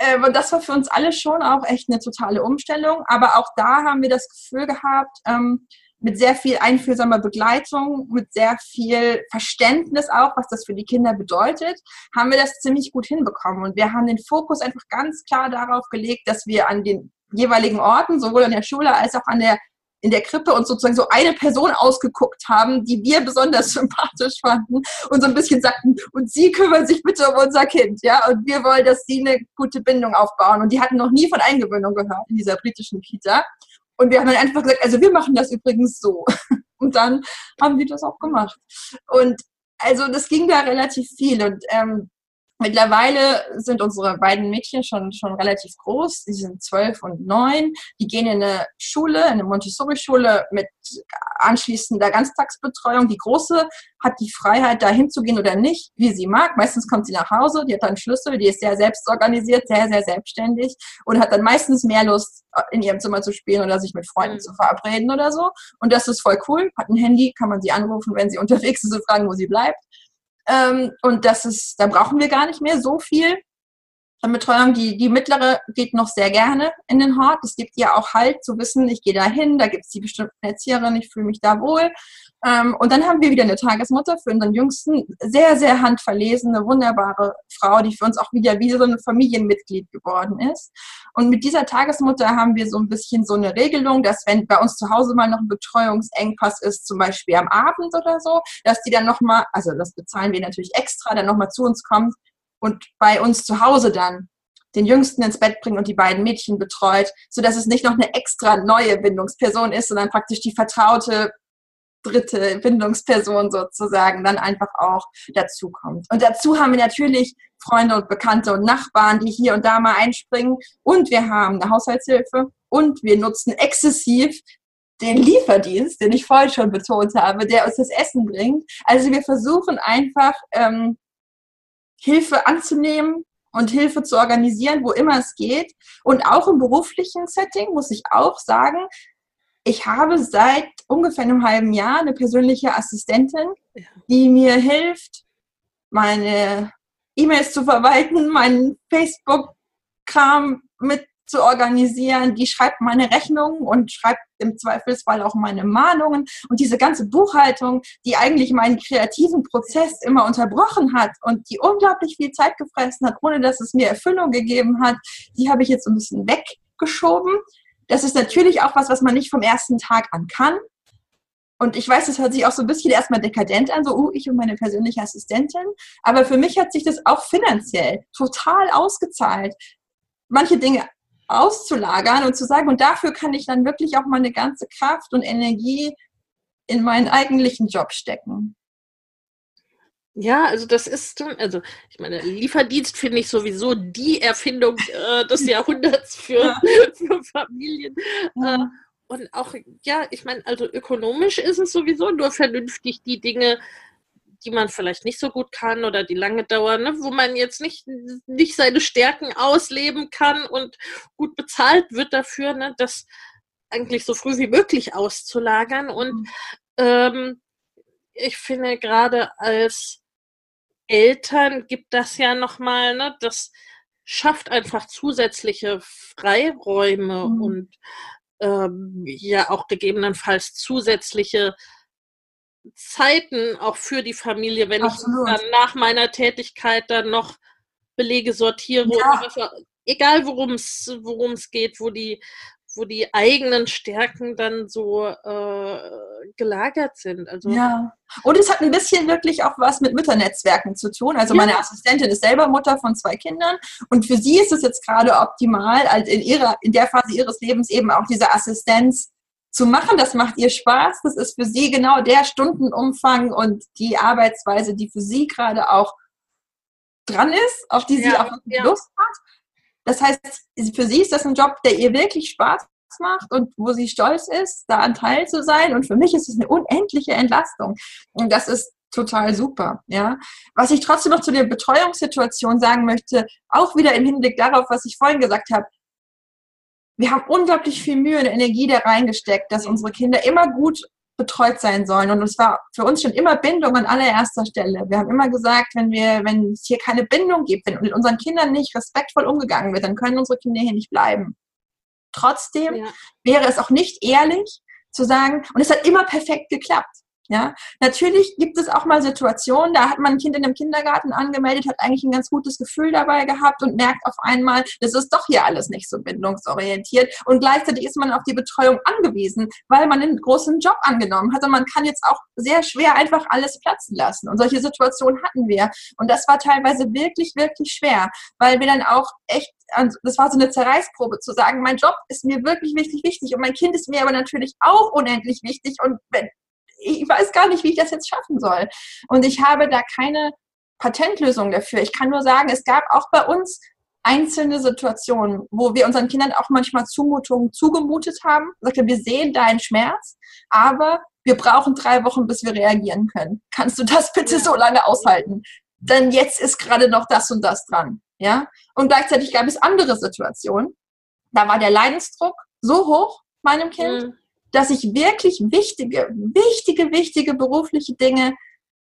Ähm, und das war für uns alle schon auch echt eine totale Umstellung. Aber auch da haben wir das Gefühl gehabt, ähm, mit sehr viel einfühlsamer Begleitung, mit sehr viel Verständnis auch, was das für die Kinder bedeutet, haben wir das ziemlich gut hinbekommen. Und wir haben den Fokus einfach ganz klar darauf gelegt, dass wir an den jeweiligen Orten, sowohl an der Schule als auch an der in der Krippe uns sozusagen so eine Person ausgeguckt haben, die wir besonders sympathisch fanden und so ein bisschen sagten, und sie kümmern sich bitte um unser Kind, ja, und wir wollen, dass sie eine gute Bindung aufbauen. Und die hatten noch nie von Eingewöhnung gehört in dieser britischen Kita. Und wir haben dann einfach gesagt, also wir machen das übrigens so. Und dann haben die das auch gemacht. Und also das ging da relativ viel. Und ähm, Mittlerweile sind unsere beiden Mädchen schon, schon relativ groß. Die sind zwölf und neun. Die gehen in eine Schule, in eine Montessori-Schule mit anschließender Ganztagsbetreuung. Die Große hat die Freiheit, da hinzugehen oder nicht, wie sie mag. Meistens kommt sie nach Hause, die hat dann Schlüssel, die ist sehr selbstorganisiert, sehr, sehr selbstständig und hat dann meistens mehr Lust, in ihrem Zimmer zu spielen oder sich mit Freunden mhm. zu verabreden oder so. Und das ist voll cool. Hat ein Handy, kann man sie anrufen, wenn sie unterwegs ist und fragen, wo sie bleibt. Ähm, und das ist, da brauchen wir gar nicht mehr so viel. Betreuung, die, die mittlere geht noch sehr gerne in den Hort. Es gibt ihr auch halt zu wissen, ich gehe da hin, da gibt es die bestimmte Erzieherin, ich fühle mich da wohl. Ähm, und dann haben wir wieder eine Tagesmutter für unseren Jüngsten, sehr, sehr handverlesene, wunderbare Frau, die für uns auch wieder wie so ein Familienmitglied geworden ist. Und mit dieser Tagesmutter haben wir so ein bisschen so eine Regelung, dass wenn bei uns zu Hause mal noch ein Betreuungsengpass ist, zum Beispiel am Abend oder so, dass die dann nochmal, also das bezahlen wir natürlich extra, dann nochmal zu uns kommt und bei uns zu Hause dann den Jüngsten ins Bett bringt und die beiden Mädchen betreut, so dass es nicht noch eine extra neue Bindungsperson ist, sondern praktisch die vertraute dritte Bindungsperson sozusagen dann einfach auch dazukommt. Und dazu haben wir natürlich Freunde und Bekannte und Nachbarn, die hier und da mal einspringen. Und wir haben eine Haushaltshilfe und wir nutzen exzessiv den Lieferdienst, den ich vorhin schon betont habe, der uns das Essen bringt. Also wir versuchen einfach ähm, Hilfe anzunehmen und Hilfe zu organisieren, wo immer es geht. Und auch im beruflichen Setting muss ich auch sagen, ich habe seit ungefähr einem halben Jahr eine persönliche Assistentin, die mir hilft, meine E-Mails zu verwalten, meinen Facebook-Kram mit zu organisieren. Die schreibt meine Rechnungen und schreibt im Zweifelsfall auch meine Mahnungen. Und diese ganze Buchhaltung, die eigentlich meinen kreativen Prozess immer unterbrochen hat und die unglaublich viel Zeit gefressen hat, ohne dass es mir Erfüllung gegeben hat, die habe ich jetzt so ein bisschen weggeschoben. Das ist natürlich auch was, was man nicht vom ersten Tag an kann. Und ich weiß, das hört sich auch so ein bisschen erstmal dekadent an, so, uh, ich und meine persönliche Assistentin. Aber für mich hat sich das auch finanziell total ausgezahlt, manche Dinge auszulagern und zu sagen, und dafür kann ich dann wirklich auch meine ganze Kraft und Energie in meinen eigentlichen Job stecken. Ja, also das ist, also ich meine, Lieferdienst finde ich sowieso die Erfindung äh, des Jahrhunderts für, ja. für Familien. Ja. Äh, und auch, ja, ich meine, also ökonomisch ist es sowieso nur vernünftig, die Dinge, die man vielleicht nicht so gut kann oder die lange dauern, ne, wo man jetzt nicht, nicht seine Stärken ausleben kann und gut bezahlt wird dafür, ne, das eigentlich so früh wie möglich auszulagern. Und mhm. ähm, ich finde gerade als Eltern gibt das ja nochmal, ne, das schafft einfach zusätzliche Freiräume mhm. und ähm, ja auch gegebenenfalls zusätzliche Zeiten auch für die Familie, wenn Absolut. ich dann nach meiner Tätigkeit dann noch Belege sortiere, ja. was, egal worum es geht, wo die, wo die eigenen Stärken dann so äh, gelagert sind. Also, ja. Und es hat ein bisschen wirklich auch was mit Mütternetzwerken zu tun. Also ja. meine Assistentin ist selber Mutter von zwei Kindern und für sie ist es jetzt gerade optimal, also in ihrer, in der Phase ihres Lebens eben auch diese Assistenz zu machen. Das macht ihr Spaß. Das ist für sie genau der Stundenumfang und die Arbeitsweise, die für sie gerade auch dran ist, auf die sie ja, auch ja. Lust hat. Das heißt, für sie ist das ein Job, der ihr wirklich Spaß macht und wo sie stolz ist, da ein Teil zu sein. Und für mich ist es eine unendliche Entlastung. Und das ist total super, ja. Was ich trotzdem noch zu der Betreuungssituation sagen möchte, auch wieder im Hinblick darauf, was ich vorhin gesagt habe, wir haben unglaublich viel Mühe und Energie da reingesteckt, dass unsere Kinder immer gut betreut sein sollen. Und es war für uns schon immer Bindung an allererster Stelle. Wir haben immer gesagt, wenn wir, wenn es hier keine Bindung gibt, wenn mit unseren Kindern nicht respektvoll umgegangen wird, dann können unsere Kinder hier nicht bleiben. Trotzdem ja. wäre es auch nicht ehrlich zu sagen, und es hat immer perfekt geklappt. Ja, natürlich gibt es auch mal Situationen, da hat man ein Kind in einem Kindergarten angemeldet, hat eigentlich ein ganz gutes Gefühl dabei gehabt und merkt auf einmal, das ist doch hier alles nicht so bindungsorientiert. Und gleichzeitig ist man auf die Betreuung angewiesen, weil man einen großen Job angenommen hat und man kann jetzt auch sehr schwer einfach alles platzen lassen. Und solche Situationen hatten wir. Und das war teilweise wirklich, wirklich schwer, weil wir dann auch echt das war so eine Zerreißprobe zu sagen, mein Job ist mir wirklich wichtig, wichtig und mein Kind ist mir aber natürlich auch unendlich wichtig. Und wenn ich weiß gar nicht, wie ich das jetzt schaffen soll. Und ich habe da keine Patentlösung dafür. Ich kann nur sagen, es gab auch bei uns einzelne Situationen, wo wir unseren Kindern auch manchmal Zumutungen zugemutet haben. Sagte, wir sehen deinen Schmerz, aber wir brauchen drei Wochen, bis wir reagieren können. Kannst du das bitte so lange aushalten? Denn jetzt ist gerade noch das und das dran. Ja? Und gleichzeitig gab es andere Situationen. Da war der Leidensdruck so hoch meinem Kind, mhm dass ich wirklich wichtige, wichtige, wichtige berufliche Dinge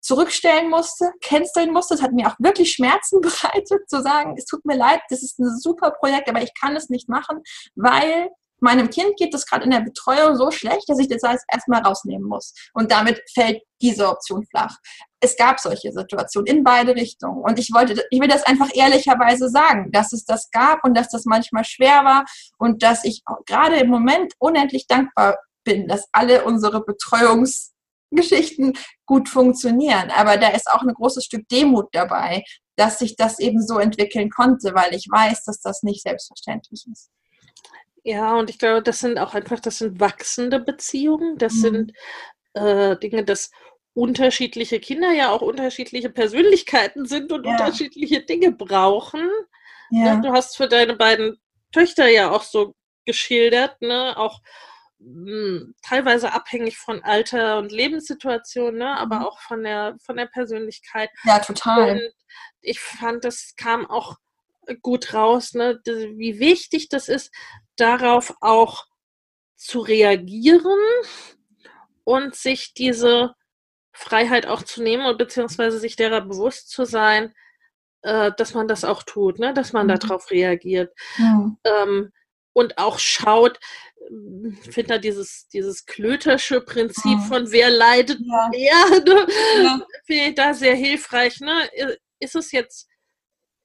zurückstellen musste, canceln musste. Es hat mir auch wirklich Schmerzen bereitet, zu sagen, es tut mir leid, das ist ein super Projekt, aber ich kann es nicht machen, weil meinem Kind geht es gerade in der Betreuung so schlecht, dass ich das alles erstmal rausnehmen muss. Und damit fällt diese Option flach. Es gab solche Situationen in beide Richtungen. Und ich wollte, ich will das einfach ehrlicherweise sagen, dass es das gab und dass das manchmal schwer war und dass ich gerade im Moment unendlich dankbar bin, dass alle unsere Betreuungsgeschichten gut funktionieren. Aber da ist auch ein großes Stück Demut dabei, dass sich das eben so entwickeln konnte, weil ich weiß, dass das nicht selbstverständlich ist. Ja, und ich glaube, das sind auch einfach, das sind wachsende Beziehungen, das mhm. sind äh, Dinge, dass unterschiedliche Kinder ja auch unterschiedliche Persönlichkeiten sind und ja. unterschiedliche Dinge brauchen. Ja. Ne? Du hast für deine beiden Töchter ja auch so geschildert, ne? auch teilweise abhängig von Alter und Lebenssituation, ne? aber mhm. auch von der, von der Persönlichkeit. Ja, total. Und ich fand, das kam auch gut raus, ne? wie wichtig das ist, darauf auch zu reagieren und sich diese Freiheit auch zu nehmen und beziehungsweise sich derer bewusst zu sein, äh, dass man das auch tut, ne? dass man mhm. darauf reagiert. Mhm. Ähm, und auch schaut, finde da dieses, dieses Klötersche Prinzip mhm. von wer leidet ja. mehr, ne? ja. finde ich da sehr hilfreich. Ne? Ist es jetzt,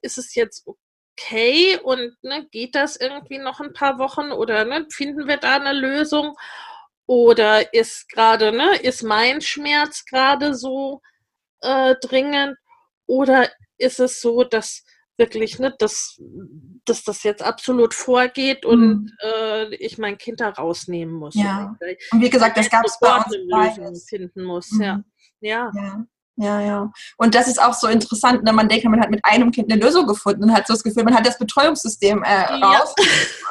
ist es jetzt okay und ne, geht das irgendwie noch ein paar Wochen oder ne, finden wir da eine Lösung? Oder ist gerade, ne, ist mein Schmerz gerade so äh, dringend? Oder ist es so, dass wirklich, ne, dass, dass das jetzt absolut vorgeht und mhm. äh, ich mein Kind da rausnehmen muss. Ja. Und wie gesagt, das gab es bei uns finden muss. Mhm. Ja. ja. ja. Ja, ja. Und das ist auch so interessant, wenn ne? man denkt, man hat mit einem Kind eine Lösung gefunden und hat so das Gefühl, man hat das Betreuungssystem äh, raus.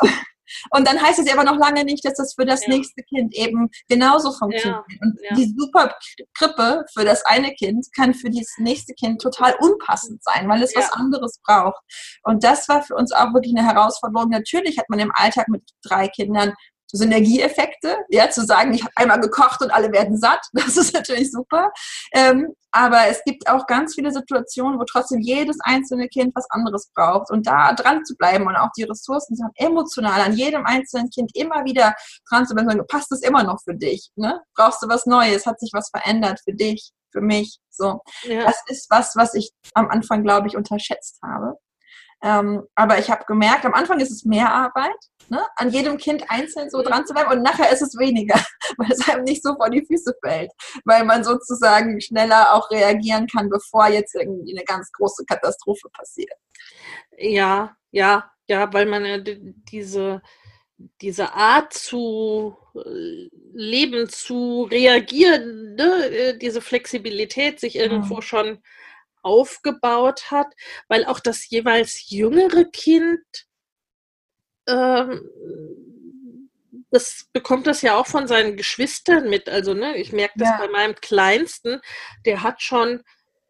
Ja. Und dann heißt es aber noch lange nicht, dass das für das ja. nächste Kind eben genauso funktioniert. Ja. Und ja. die super Krippe für das eine Kind kann für das nächste Kind total unpassend sein, weil es was anderes braucht. Und das war für uns auch wirklich eine Herausforderung. Natürlich hat man im Alltag mit drei Kindern Synergieeffekte, ja, zu sagen, ich habe einmal gekocht und alle werden satt, das ist natürlich super. Ähm, aber es gibt auch ganz viele Situationen, wo trotzdem jedes einzelne Kind was anderes braucht und da dran zu bleiben und auch die Ressourcen zu haben, emotional an jedem einzelnen Kind immer wieder dran zu bleiben, passt es immer noch für dich, ne? Brauchst du was Neues, hat sich was verändert für dich, für mich, so. Ja. Das ist was, was ich am Anfang, glaube ich, unterschätzt habe. Ähm, aber ich habe gemerkt, am Anfang ist es mehr Arbeit, ne? an jedem Kind einzeln so dran zu bleiben und nachher ist es weniger, weil es einem nicht so vor die Füße fällt, weil man sozusagen schneller auch reagieren kann, bevor jetzt irgendwie eine ganz große Katastrophe passiert. Ja, ja, ja, weil man ja diese, diese Art zu äh, leben, zu reagieren, ne? Äh, diese Flexibilität sich irgendwo mhm. schon aufgebaut hat, weil auch das jeweils jüngere Kind ähm, das bekommt das ja auch von seinen Geschwistern mit. Also, ne, ich merke das ja. bei meinem Kleinsten, der hat schon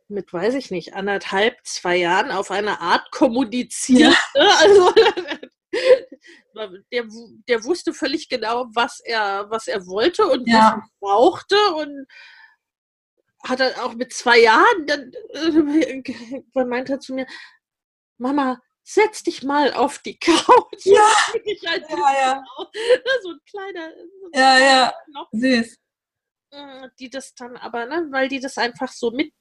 mit, weiß ich nicht, anderthalb, zwei Jahren auf eine Art kommuniziert. Ja. Ne? Also der, der wusste völlig genau, was er, was er wollte und ja. was er brauchte und hat er auch mit zwei Jahren, dann, äh, meinte er zu mir, Mama, setz dich mal auf die Couch. Ja, ja, ja. So ein kleiner. ja, ja, süß. Äh, die das dann aber, ne, weil die das einfach so mit,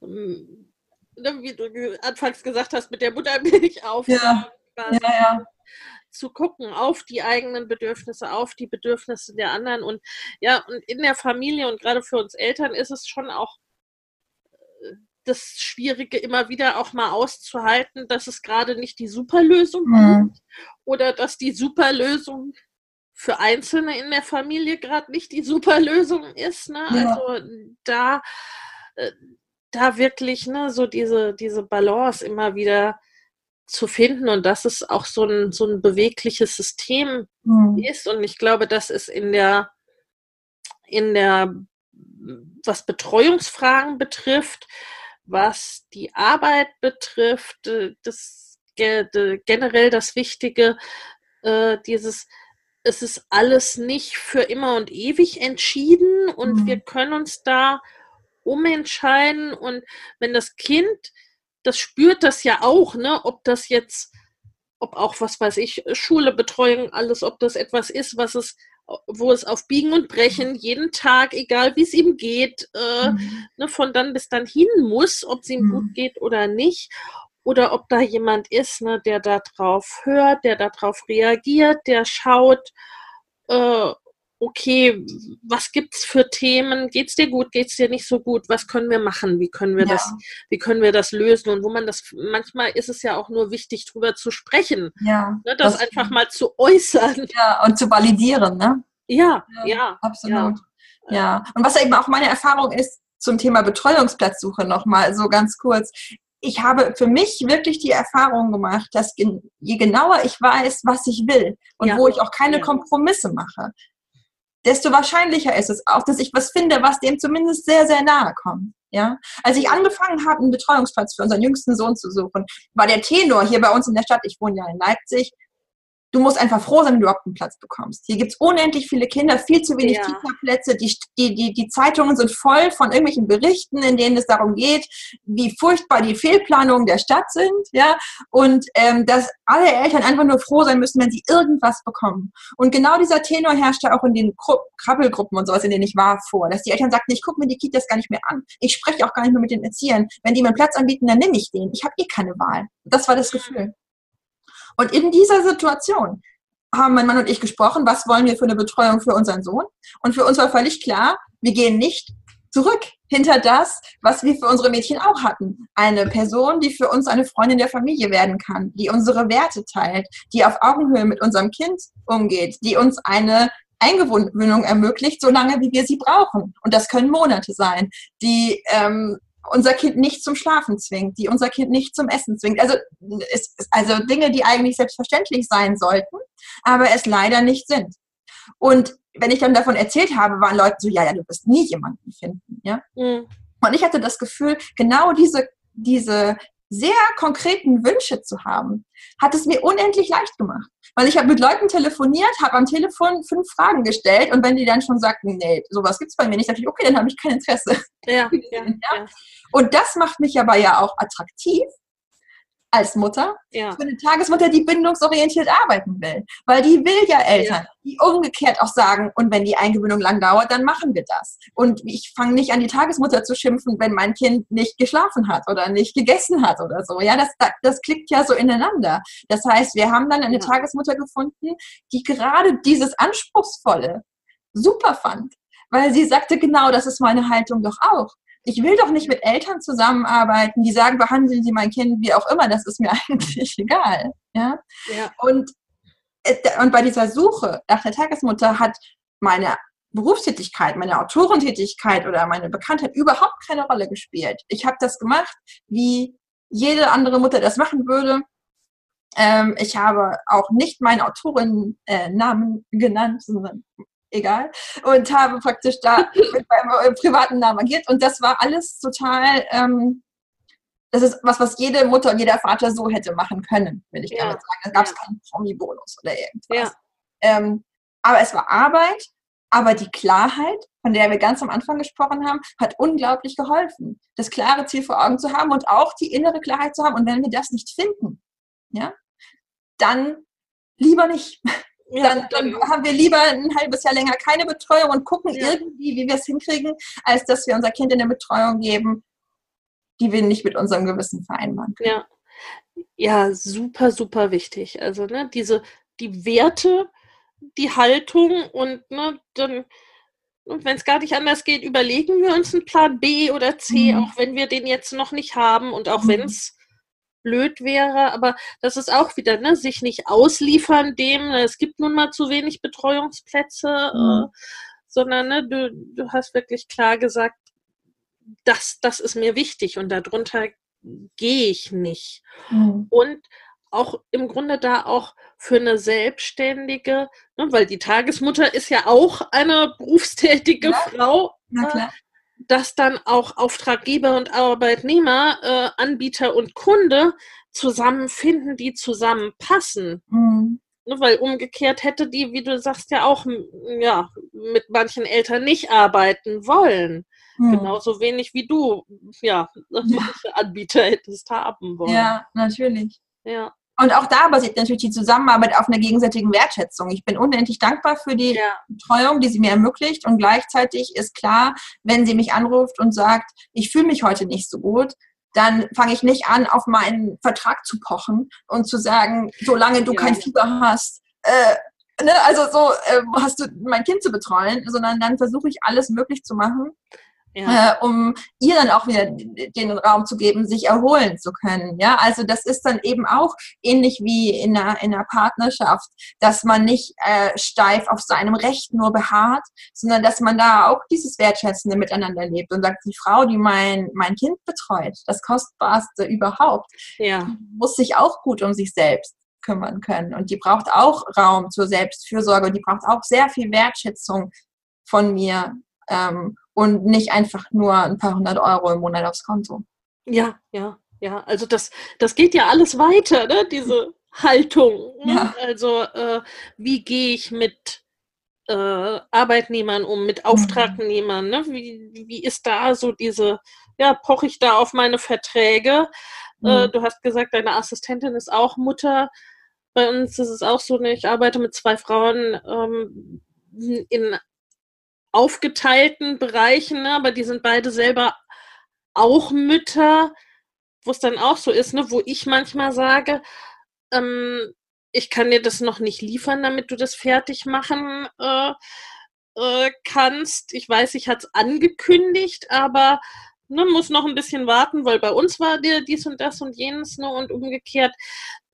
ähm, ne, wie du anfangs gesagt hast, mit der Muttermilch auf. Ja, ja, ja. Zu gucken auf die eigenen Bedürfnisse, auf die Bedürfnisse der anderen. Und ja, und in der Familie und gerade für uns Eltern ist es schon auch das Schwierige immer wieder auch mal auszuhalten, dass es gerade nicht die Superlösung mhm. gibt oder dass die Superlösung für Einzelne in der Familie gerade nicht die Superlösung ist. Ne? Ja. Also da, äh, da wirklich ne, so diese, diese Balance immer wieder zu finden und dass es auch so ein, so ein bewegliches System mhm. ist. Und ich glaube, das ist in der, in der, was Betreuungsfragen betrifft, was die Arbeit betrifft, äh, das generell das Wichtige, äh, dieses es ist alles nicht für immer und ewig entschieden und mhm. wir können uns da umentscheiden und wenn das Kind, das spürt das ja auch, ne, ob das jetzt, ob auch was weiß ich, Schule, Betreuung, alles, ob das etwas ist, was es wo es auf Biegen und Brechen jeden Tag, egal wie es ihm geht, äh, mhm. ne, von dann bis dann hin muss, ob es ihm mhm. gut geht oder nicht. Oder ob da jemand ist, ne, der darauf hört, der darauf reagiert, der schaut, äh, okay, was gibt's für Themen? Geht's dir gut? Geht's dir nicht so gut? Was können wir machen? Wie können wir ja. das, wie können wir das lösen? Und wo man das, manchmal ist es ja auch nur wichtig, drüber zu sprechen. Ja. Ne, das, das einfach mal zu äußern. Ja, und zu validieren, ne? Ja, ja. ja absolut. Ja. ja. Und was eben auch meine Erfahrung ist zum Thema Betreuungsplatzsuche nochmal so ganz kurz ich habe für mich wirklich die Erfahrung gemacht, dass je genauer ich weiß, was ich will und ja. wo ich auch keine Kompromisse mache, desto wahrscheinlicher ist es auch, dass ich was finde, was dem zumindest sehr, sehr nahe kommt. Ja, als ich angefangen habe, einen Betreuungsplatz für unseren jüngsten Sohn zu suchen, war der Tenor hier bei uns in der Stadt, ich wohne ja in Leipzig, du musst einfach froh sein, wenn du überhaupt einen Platz bekommst. Hier gibt es unendlich viele Kinder, viel zu wenig ja. Kita-Plätze. Die, die, die, die Zeitungen sind voll von irgendwelchen Berichten, in denen es darum geht, wie furchtbar die Fehlplanungen der Stadt sind. Ja? Und ähm, dass alle Eltern einfach nur froh sein müssen, wenn sie irgendwas bekommen. Und genau dieser Tenor herrschte auch in den Krabbelgruppen und sowas, in denen ich war, vor. Dass die Eltern sagten, ich gucke mir die Kitas gar nicht mehr an. Ich spreche auch gar nicht mehr mit den Erziehern. Wenn die mir einen Platz anbieten, dann nehme ich den. Ich habe eh keine Wahl. Das war das Gefühl. Und in dieser Situation haben mein Mann und ich gesprochen, was wollen wir für eine Betreuung für unseren Sohn? Und für uns war völlig klar, wir gehen nicht zurück hinter das, was wir für unsere Mädchen auch hatten. Eine Person, die für uns eine Freundin der Familie werden kann, die unsere Werte teilt, die auf Augenhöhe mit unserem Kind umgeht, die uns eine Eingewöhnung ermöglicht, solange wie wir sie brauchen. Und das können Monate sein, die ähm, unser Kind nicht zum Schlafen zwingt, die unser Kind nicht zum Essen zwingt. Also, es, also Dinge, die eigentlich selbstverständlich sein sollten, aber es leider nicht sind. Und wenn ich dann davon erzählt habe, waren Leute so, ja, ja, du wirst nie jemanden finden. Ja? Mhm. Und ich hatte das Gefühl, genau diese, diese sehr konkreten Wünsche zu haben, hat es mir unendlich leicht gemacht. Weil ich habe mit Leuten telefoniert, habe am Telefon fünf Fragen gestellt und wenn die dann schon sagten, nee, sowas gibt es bei mir nicht, dachte ich, okay, dann habe ich kein Interesse. Ja, ja, ja. Und das macht mich aber ja auch attraktiv, als Mutter ja. für eine Tagesmutter, die bindungsorientiert arbeiten will. Weil die will ja Eltern, ja. die umgekehrt auch sagen, und wenn die Eingewöhnung lang dauert, dann machen wir das. Und ich fange nicht an, die Tagesmutter zu schimpfen, wenn mein Kind nicht geschlafen hat oder nicht gegessen hat oder so. Ja, das, das klickt ja so ineinander. Das heißt, wir haben dann eine ja. Tagesmutter gefunden, die gerade dieses Anspruchsvolle super fand. Weil sie sagte, genau, das ist meine Haltung doch auch ich will doch nicht mit Eltern zusammenarbeiten, die sagen, behandeln Sie mein Kind wie auch immer, das ist mir eigentlich egal. Ja? ja. Und, äh, und bei dieser Suche nach der Tagesmutter hat meine Berufstätigkeit, meine Autorentätigkeit oder meine Bekanntheit überhaupt keine Rolle gespielt. Ich habe das gemacht, wie jede andere Mutter das machen würde. Ähm, ich habe auch nicht meinen Autorinnennamen äh, genannt, sondern egal. Und habe praktisch da mit meinem privaten Namen agiert. Und das war alles total, ähm, das ist was, was jede Mutter und jeder Vater so hätte machen können, will ich ja. damit sagen. Da gab es ja. keinen Promi-Bonus oder irgendwas. Ja. Ähm, aber es war Arbeit, aber die Klarheit, von der wir ganz am Anfang gesprochen haben, hat unglaublich geholfen, das klare Ziel vor Augen zu haben und auch die innere Klarheit zu haben. Und wenn wir das nicht finden, ja, dann lieber nicht. Dann, dann, haben wir lieber ein halbes Jahr länger keine Betreuung und gucken ja. irgendwie, wie wir es hinkriegen, als dass wir unser Kind in eine Betreuung geben, die wir nicht mit unserem Gewissen vereinbaren können. Ja, ja super, super wichtig. Also ne, diese, die Werte, die Haltung und ne, dann, und wenn es gar nicht anders geht, überlegen wir uns einen Plan B oder C, mhm. auch wenn wir den jetzt noch nicht haben und auch mhm. wenn es blöd wäre, aber das ist auch wieder, ne, sich nicht ausliefern dem, ne, es gibt nun mal zu wenig Betreuungsplätze, mhm. äh, sondern ne, du, du hast wirklich klar gesagt, das, das ist mir wichtig und darunter gehe ich nicht. Mhm. Und auch im Grunde da auch für eine Selbstständige, ne, weil die Tagesmutter ist ja auch eine berufstätige ja. Frau, äh, dass dann auch Auftraggeber und Arbeitnehmer, äh, Anbieter und Kunde zusammenfinden, die zusammenpassen. Mhm. Ne, weil umgekehrt hätte die, wie du sagst, ja auch ja, mit manchen Eltern nicht arbeiten wollen. Mhm. Genauso wenig wie du, ja, manche Anbieter hättest haben wollen. Ja, natürlich. Ja. Und auch da basiert natürlich die Zusammenarbeit auf einer gegenseitigen Wertschätzung. Ich bin unendlich dankbar für die ja. Betreuung, die sie mir ermöglicht. Und gleichzeitig ist klar, wenn sie mich anruft und sagt, ich fühle mich heute nicht so gut, dann fange ich nicht an, auf meinen Vertrag zu pochen und zu sagen, solange du ja. kein Fieber hast, äh, ne, also so äh, hast du mein Kind zu betreuen, sondern dann versuche ich alles möglich zu machen, ja. äh, um ihr dann auch wieder den Raum zu geben, sich erholen zu können. Ja, also das ist dann eben auch ähnlich wie in einer, in einer Partnerschaft, dass man nicht äh, steif auf seinem Recht nur beharrt, sondern dass man da auch dieses wertschätzende Miteinander lebt und sagt, die Frau, die mein, mein Kind betreut, das Kostbarste überhaupt, ja. muss sich auch gut um sich selbst kümmern können. Und die braucht auch Raum zur Selbstfürsorge und die braucht auch sehr viel Wertschätzung von mir. Ähm, und nicht einfach nur ein paar hundert Euro im Monat aufs Konto. Ja, ja, ja. Also das, das geht ja alles weiter, ne? diese Haltung. Ne? Ja. Also äh, wie gehe ich mit äh, Arbeitnehmern um, mit mhm. Auftragnehmern? Ne? Wie, wie ist da so diese, ja, poche ich da auf meine Verträge? Äh, mhm. Äh, du hast gesagt, deine Assistentin ist auch Mutter. Bei uns ist es auch so, ne? ich arbeite mit zwei Frauen ähm, in aufgeteilten Bereichen, ne? aber die sind beide selber auch Mütter, wo es dann auch so ist, ne? wo ich manchmal sage, ähm, ich kann dir das noch nicht liefern, damit du das fertig machen äh, äh, kannst. Ich weiß, ich hatte es angekündigt, aber ne, muss noch ein bisschen warten, weil bei uns war dir dies und das und jenes ne, und umgekehrt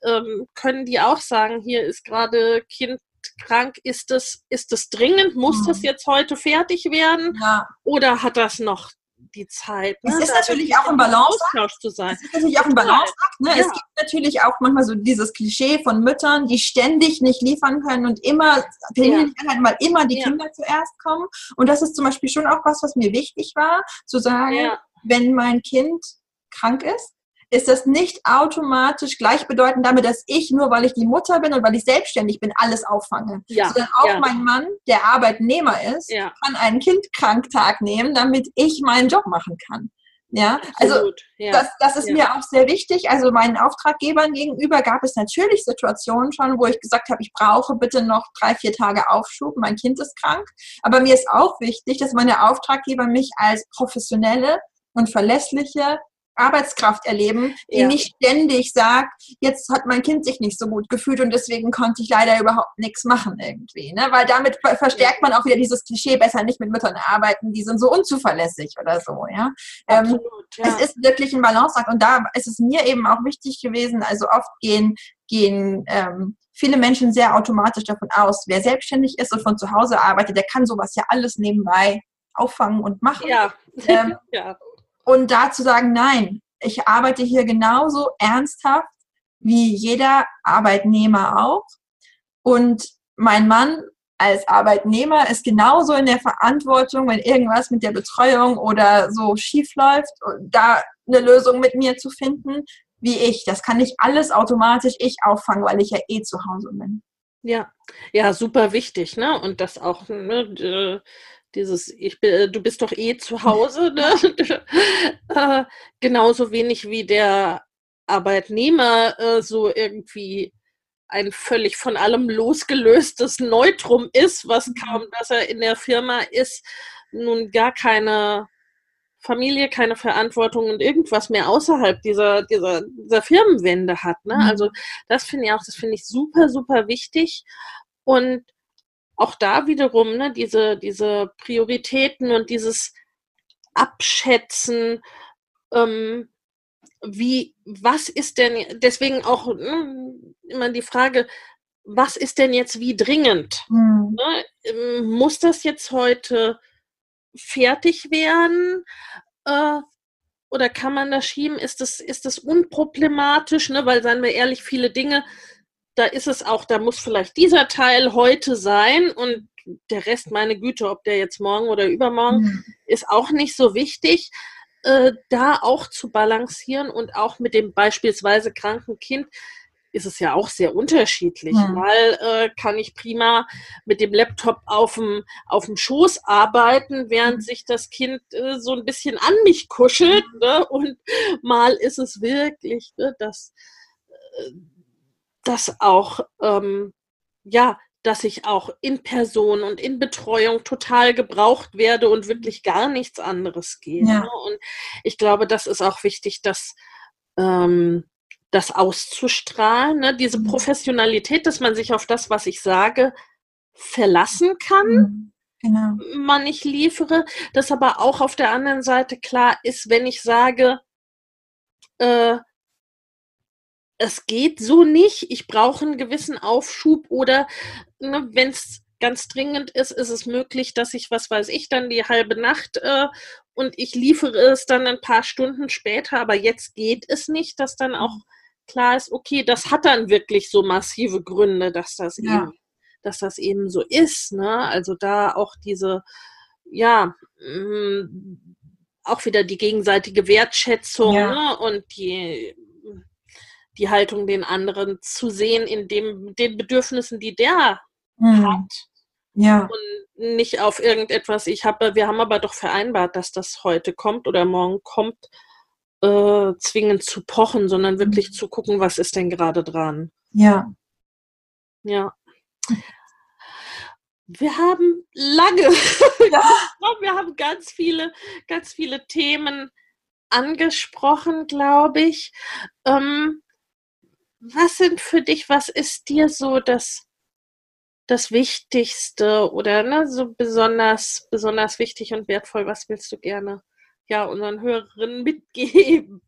ähm, können die auch sagen, hier ist gerade Kind krank, ist das, ist das dringend? Muss mhm. das jetzt heute fertig werden? Ja. Oder hat das noch die Zeit. Ne? Es ist natürlich auch ein Balanceakt. zu sein. Es ist natürlich auch ein Balanceakt. Ne? Ja. Es gibt natürlich auch manchmal so dieses Klischee von Müttern, die ständig nicht liefern können und immer, ja. halt mal immer die ja. Kinder zuerst kommen. Und das ist zum Beispiel schon auch was, was mir wichtig war, zu sagen, wenn mein Kind krank ist, ist das nicht automatisch gleichbedeutend damit, dass ich nur, weil ich die Mutter bin und weil ich selbstständig bin, alles auffange. Ja, Sondern auch ja. mein Mann, der Arbeitnehmer ist, ja. kann einen Kindkranktag nehmen, damit ich meinen Job machen kann. Ja, also ja. Das, das ist ja. mir auch sehr wichtig. Also meinen Auftraggebern gegenüber gab es natürlich Situationen schon, wo ich gesagt habe, ich brauche bitte noch drei, vier Tage Aufschub, mein Kind ist krank. Aber mir ist auch wichtig, dass meine Auftraggeber mich als professionelle und verlässliche Arbeitskraft erleben, die ja. nicht ständig sagt, jetzt hat mein Kind sich nicht so gut gefühlt und deswegen konnte ich leider überhaupt nichts machen irgendwie. Ne? Weil damit verstärkt man auch wieder dieses Klischee, besser nicht mit Müttern arbeiten, die sind so unzuverlässig oder so. Ja? Ähm, Absolut, ja. Es ist wirklich ein Balanceakt und da ist es mir eben auch wichtig gewesen, also oft gehen, gehen ähm, viele Menschen sehr automatisch davon aus, wer selbstständig ist und von zu Hause arbeitet, der kann sowas ja alles nebenbei auffangen und machen. Ja. Ähm, ja. Und da zu sagen, nein, ich arbeite hier genauso ernsthaft wie jeder Arbeitnehmer auch. Und mein Mann als Arbeitnehmer ist genauso in der Verantwortung, wenn irgendwas mit der Betreuung oder so schief läuft, da eine Lösung mit mir zu finden, wie ich. Das kann nicht alles automatisch ich auffangen, weil ich ja eh zu Hause bin. Ja, ja, super wichtig, ne? Und das auch, ne, dieses, ich bin, du bist doch eh zu Hause, ne? äh, genauso wenig wie der Arbeitnehmer äh, so irgendwie ein völlig von allem losgelöstes Neutrum ist, was mhm. kaum, dass er in der Firma ist, nun gar keine Familie, keine Verantwortung und irgendwas mehr außerhalb dieser, dieser, dieser Firmenwände hat. Ne? Mhm. Also das finde ich auch, das finde ich super, super wichtig. Und auch da wiederum, ne, diese, diese Prioritäten und dieses Abschätzen, ähm, wie, was ist denn, deswegen auch ne, immer die Frage, was ist denn jetzt wie dringend? Mhm. Ne? Ähm, muss das jetzt heute fertig werden? Äh, oder kann man das schieben? Ist das, ist das unproblematisch? Ne? Weil, seien wir ehrlich, viele Dinge, da ist es auch, da muss vielleicht dieser Teil heute sein und der Rest, meine Güte, ob der jetzt morgen oder übermorgen, mhm. ist auch nicht so wichtig. Äh, da auch zu balancieren und auch mit dem beispielsweise kranken Kind ist es ja auch sehr unterschiedlich. Ja. Mal äh, kann ich prima mit dem Laptop auf dem, auf dem Schoß arbeiten, während mhm. sich das Kind äh, so ein bisschen an mich kuschelt. Ne? Und mal ist es wirklich, ne, dass, äh, dass auch, ähm, ja, dass ich auch in Person und in Betreuung total gebraucht werde und wirklich gar nichts anderes geht. Ja. Ne? Und ich glaube, das ist auch wichtig, dass ähm, das auszustrahlen, ne? diese mhm. Professionalität, dass man sich auf das, was ich sage, verlassen kann. Mhm. Genau. man ich liefere, dass aber auch auf der anderen Seite klar ist, wenn ich sage, äh, es geht so nicht, ich brauche einen gewissen Aufschub oder ne, wenn es ganz dringend ist, ist es möglich, dass ich, was weiß ich, dann die halbe Nacht äh, und ich liefere es dann ein paar Stunden später, aber jetzt geht es nicht, dass dann auch klar ist, okay, das hat dann wirklich so massive Gründe, dass das ja. eben, dass das eben so ist. Ne? Also da auch diese, ja, mh, mm, auch wieder die gegenseitige Wertschätzung ja. ne? und die die Haltung den anderen zu sehen in dem, den Bedürfnissen, die der mhm. hat. Ja. Und nicht auf irgendetwas, ich habe, wir haben aber doch vereinbart, dass das heute kommt oder morgen kommt, äh, zwingend zu pochen, sondern wirklich mhm. zu gucken, was ist denn gerade dran. Ja. Ja. Wir haben lange, ja. wir haben ganz viele, ganz viele Themen angesprochen, glaube ich. Ähm, was sind für dich, was ist dir so das, das Wichtigste oder ne, so besonders, besonders wichtig und wertvoll? Was willst du gerne ja, unseren Hörerinnen mitgeben?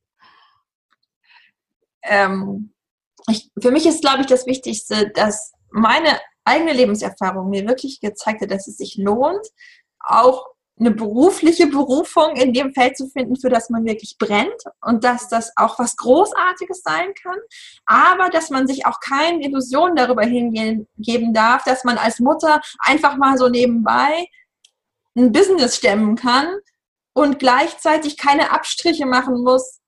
Ähm, ich, für mich ist, glaube ich, das Wichtigste, dass meine eigene Lebenserfahrung mir wirklich gezeigt hat, dass es sich lohnt, auch eine berufliche Berufung in dem Feld zu finden, für das man wirklich brennt und dass das auch was Großartiges sein kann, aber dass man sich auch keine Illusionen darüber hingeben darf, dass man als Mutter einfach mal so nebenbei ein Business stemmen kann und gleichzeitig keine Abstriche machen muss,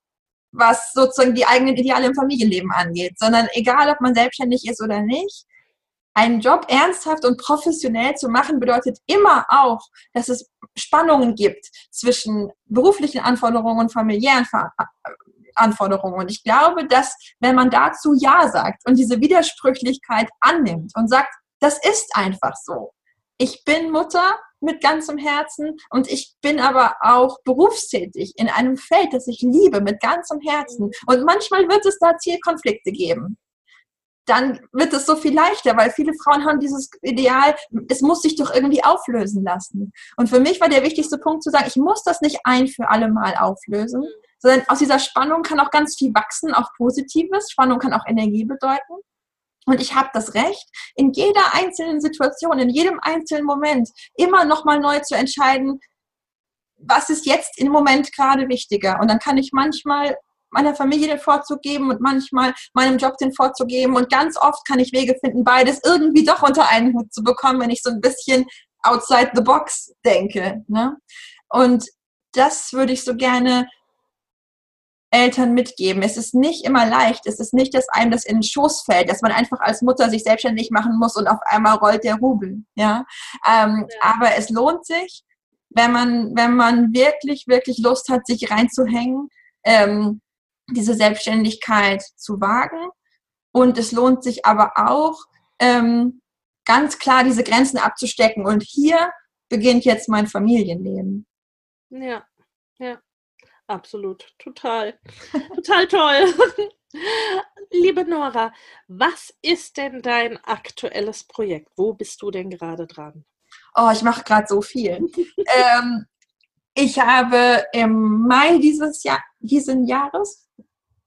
was sozusagen die eigenen Ideale im Familienleben angeht, sondern egal, ob man selbstständig ist oder nicht, einen Job ernsthaft und professionell zu machen, bedeutet immer auch, dass es Spannungen gibt zwischen beruflichen Anforderungen und familiären Anforderungen. Und ich glaube, dass wenn man dazu Ja sagt und diese Widersprüchlichkeit annimmt und sagt, das ist einfach so. Ich bin Mutter mit ganzem Herzen und ich bin aber auch berufstätig in einem Feld, das ich liebe mit ganzem Herzen. Und manchmal wird es da Zielkonflikte geben dann wird es so viel leichter, weil viele Frauen haben dieses Ideal, es muss sich doch irgendwie auflösen lassen. Und für mich war der wichtigste Punkt zu sagen, ich muss das nicht ein für alle Mal auflösen, sondern aus dieser Spannung kann auch ganz viel wachsen, auch Positives. Spannung kann auch Energie bedeuten. Und ich habe das Recht, in jeder einzelnen Situation, in jedem einzelnen Moment immer nochmal neu zu entscheiden, was ist jetzt im Moment gerade wichtiger. Und dann kann ich manchmal meiner Familie den Vorzug geben und manchmal meinem Job den Vorzug geben. Und ganz oft kann ich Wege finden, beides irgendwie doch unter einen Hut zu bekommen, wenn ich so ein bisschen outside the box denke. Ne? Und das würde ich so gerne Eltern mitgeben. Es ist nicht immer leicht. Es ist nicht, dass einem das in den Schoß fällt, dass man einfach als Mutter sich selbstständig machen muss und auf einmal rollt der Rubel. Ja? Ähm, ja. Aber es lohnt sich, wenn man, wenn man wirklich, wirklich Lust hat, sich reinzuhängen, ähm, diese Selbstständigkeit zu wagen. Und es lohnt sich aber auch, ähm, ganz klar diese Grenzen abzustecken. Und hier beginnt jetzt mein Familienleben. Ja, ja. Absolut, total, total toll. Liebe Nora, was ist denn dein aktuelles Projekt? Wo bist du denn gerade dran? Oh, ich mache gerade so viel. ähm, ich habe im Mai dieses Jahr, diesen Jahres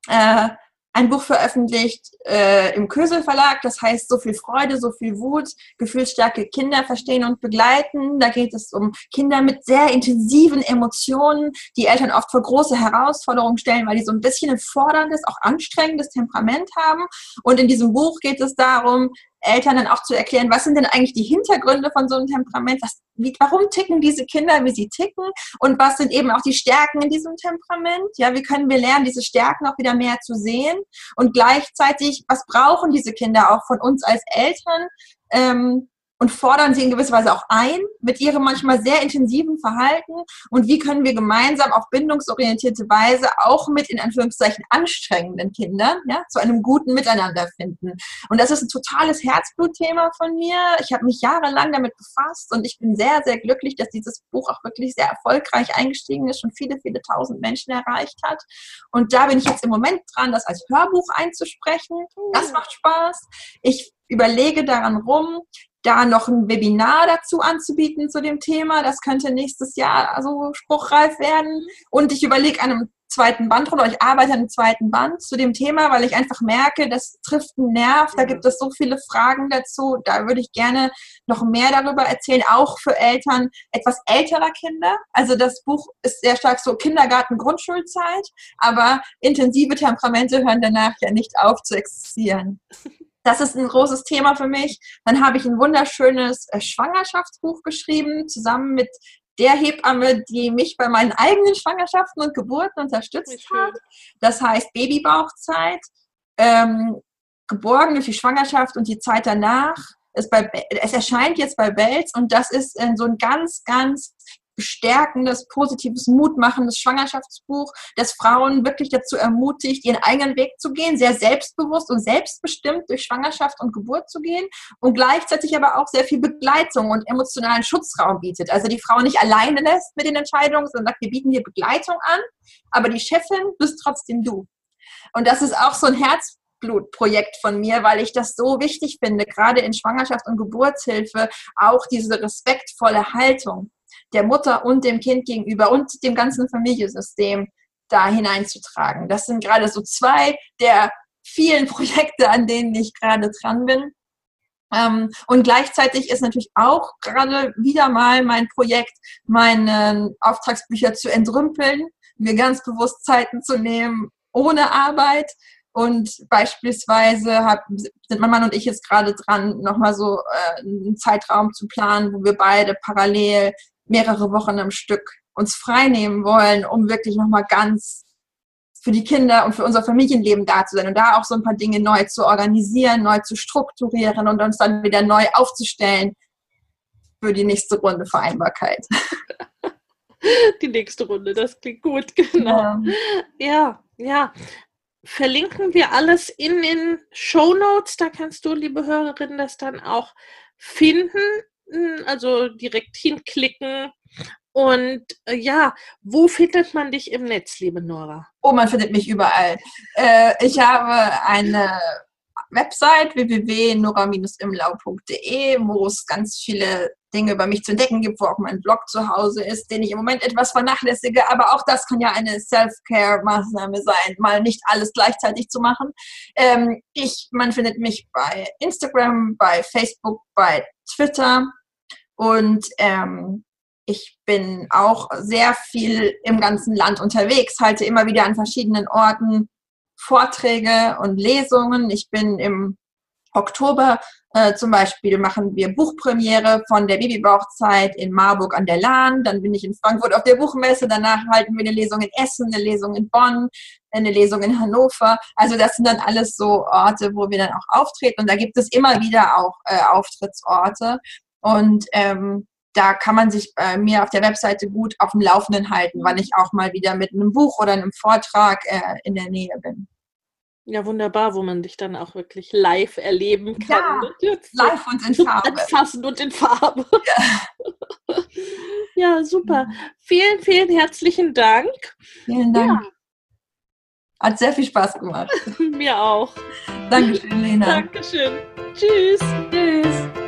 äh, ein Buch veröffentlicht äh, im Kösel Verlag, das heißt So viel Freude, so viel Wut, gefühlsstarke Kinder verstehen und begleiten. Da geht es um Kinder mit sehr intensiven Emotionen, die Eltern oft vor große Herausforderungen stellen, weil die so ein bisschen ein forderndes, auch anstrengendes Temperament haben. Und in diesem Buch geht es darum, Eltern dann auch zu erklären, was sind denn eigentlich die Hintergründe von so einem Temperament, was, wie, warum ticken diese Kinder, wie sie ticken? Und was sind eben auch die Stärken in diesem Temperament. Ja, wie können wir lernen, diese Stärken auch wieder mehr zu sehen? Und gleichzeitig, was brauchen diese Kinder auch von uns als Eltern, ähm, und fordern sie in gewisser Weise auch ein mit ihrem manchmal sehr intensiven Verhalten und wie können wir gemeinsam auf bindungsorientierte Weise auch mit in Anführungszeichen anstrengenden Kindern ja, zu einem guten Miteinander finden. Und das ist ein totales Herzblutthema von mir. Ich habe mich jahrelang damit befasst und ich bin sehr, sehr glücklich, dass dieses Buch auch wirklich sehr erfolgreich eingestiegen ist und viele, viele tausend Menschen erreicht hat. Und da bin ich jetzt im Moment dran, das als Hörbuch einzusprechen. Das macht Spaß. Ich überlege daran rum, da noch ein Webinar dazu anzubieten zu dem Thema. Das könnte nächstes Jahr also spruchreif werden. Und ich überlege an einem zweiten Band oder ich arbeite an einem zweiten Band zu dem Thema, weil ich einfach merke, das trifft einen Nerv. Da gibt es so viele Fragen dazu. Da würde ich gerne noch mehr darüber erzählen, auch für Eltern etwas älterer Kinder. Also das Buch ist sehr stark so Kindergarten, Grundschulzeit, aber intensive Temperamente hören danach ja nicht auf zu existieren. Das ist ein großes Thema für mich. Dann habe ich ein wunderschönes äh, Schwangerschaftsbuch geschrieben, zusammen mit der Hebamme, die mich bei meinen eigenen Schwangerschaften und Geburten unterstützt hat. Das heißt Babybauchzeit, ähm, geborgen durch die Schwangerschaft und die Zeit danach. Es, bei, es erscheint jetzt bei Belz und das ist äh, so ein ganz, ganz bestärkendes, positives, mutmachendes Schwangerschaftsbuch, das Frauen wirklich dazu ermutigt, ihren eigenen Weg zu gehen, sehr selbstbewusst und selbstbestimmt durch Schwangerschaft und Geburt zu gehen und gleichzeitig aber auch sehr viel Begleitung und emotionalen Schutzraum bietet. Also die Frau nicht alleine lässt mit den Entscheidungen, sondern sagt, wir bieten dir Begleitung an, aber die Chefin bist trotzdem du. Und das ist auch so ein Herzblutprojekt von mir, weil ich das so wichtig finde, gerade in Schwangerschaft und Geburtshilfe, auch diese respektvolle Haltung der Mutter und dem Kind gegenüber und dem ganzen Familiensystem da hineinzutragen. Das sind gerade so zwei der vielen Projekte, an denen ich gerade dran bin. Ähm, und gleichzeitig ist natürlich auch gerade wieder mal mein Projekt, meine Auftragsbücher zu entrümpeln, mir ganz bewusst Zeiten zu nehmen ohne Arbeit. Und beispielsweise hab, sind mein Mann und ich jetzt gerade dran, nochmal so äh, einen Zeitraum zu planen, wo wir beide parallel mehrere Wochen am Stück uns freinehmen wollen, um wirklich nochmal ganz für die Kinder und für unser Familienleben da zu sein und da auch so ein paar Dinge neu zu organisieren, neu zu strukturieren und uns dann wieder neu aufzustellen für die nächste Runde Vereinbarkeit. Die nächste Runde, das klingt gut, genau. Ja, ja. ja. Verlinken wir alles in den Show Notes, da kannst du, liebe Hörerinnen, das dann auch finden also direkt hinklicken. Und äh, ja, wo findet man dich im Netz, liebe Nora? Oh, man findet mich überall. Äh, ich habe eine Website www.nora-imlau.de, wo es ganz viele Dinge über mich zu entdecken gibt, wo auch mein Blog zu Hause ist, den ich im Moment etwas vernachlässige. Aber auch das kann ja eine Self-Care-Maßnahme sein, mal nicht alles gleichzeitig zu machen. Ähm, ich, man findet mich bei Instagram, bei Facebook, bei Twitter. Und ähm, ich bin auch sehr viel im ganzen Land unterwegs, halte immer wieder an verschiedenen Orten Vorträge und Lesungen. Ich bin im Oktober äh, zum Beispiel machen wir Buchpremiere von der Babybauchzeit in Marburg an der Lahn. Dann bin ich in Frankfurt auf der Buchmesse. Danach halten wir eine Lesung in Essen, eine Lesung in Bonn, eine Lesung in Hannover. Also das sind dann alles so Orte, wo wir dann auch auftreten. Und da gibt es immer wieder auch äh, Auftrittsorte. Und ähm, da kann man sich bei mir auf der Webseite gut auf dem Laufenden halten, wann ich auch mal wieder mit einem Buch oder einem Vortrag äh, in der Nähe bin. Ja, wunderbar, wo man dich dann auch wirklich live erleben kann. Ja, live und in Farbe. Anfassen und in Farbe. Ja, ja super. Vielen, vielen herzlichen Dank. Vielen Dank. Hat sehr viel Spaß gemacht. Mir auch. Dankeschön, Lena. Dankeschön. Tschüss. Tschüss.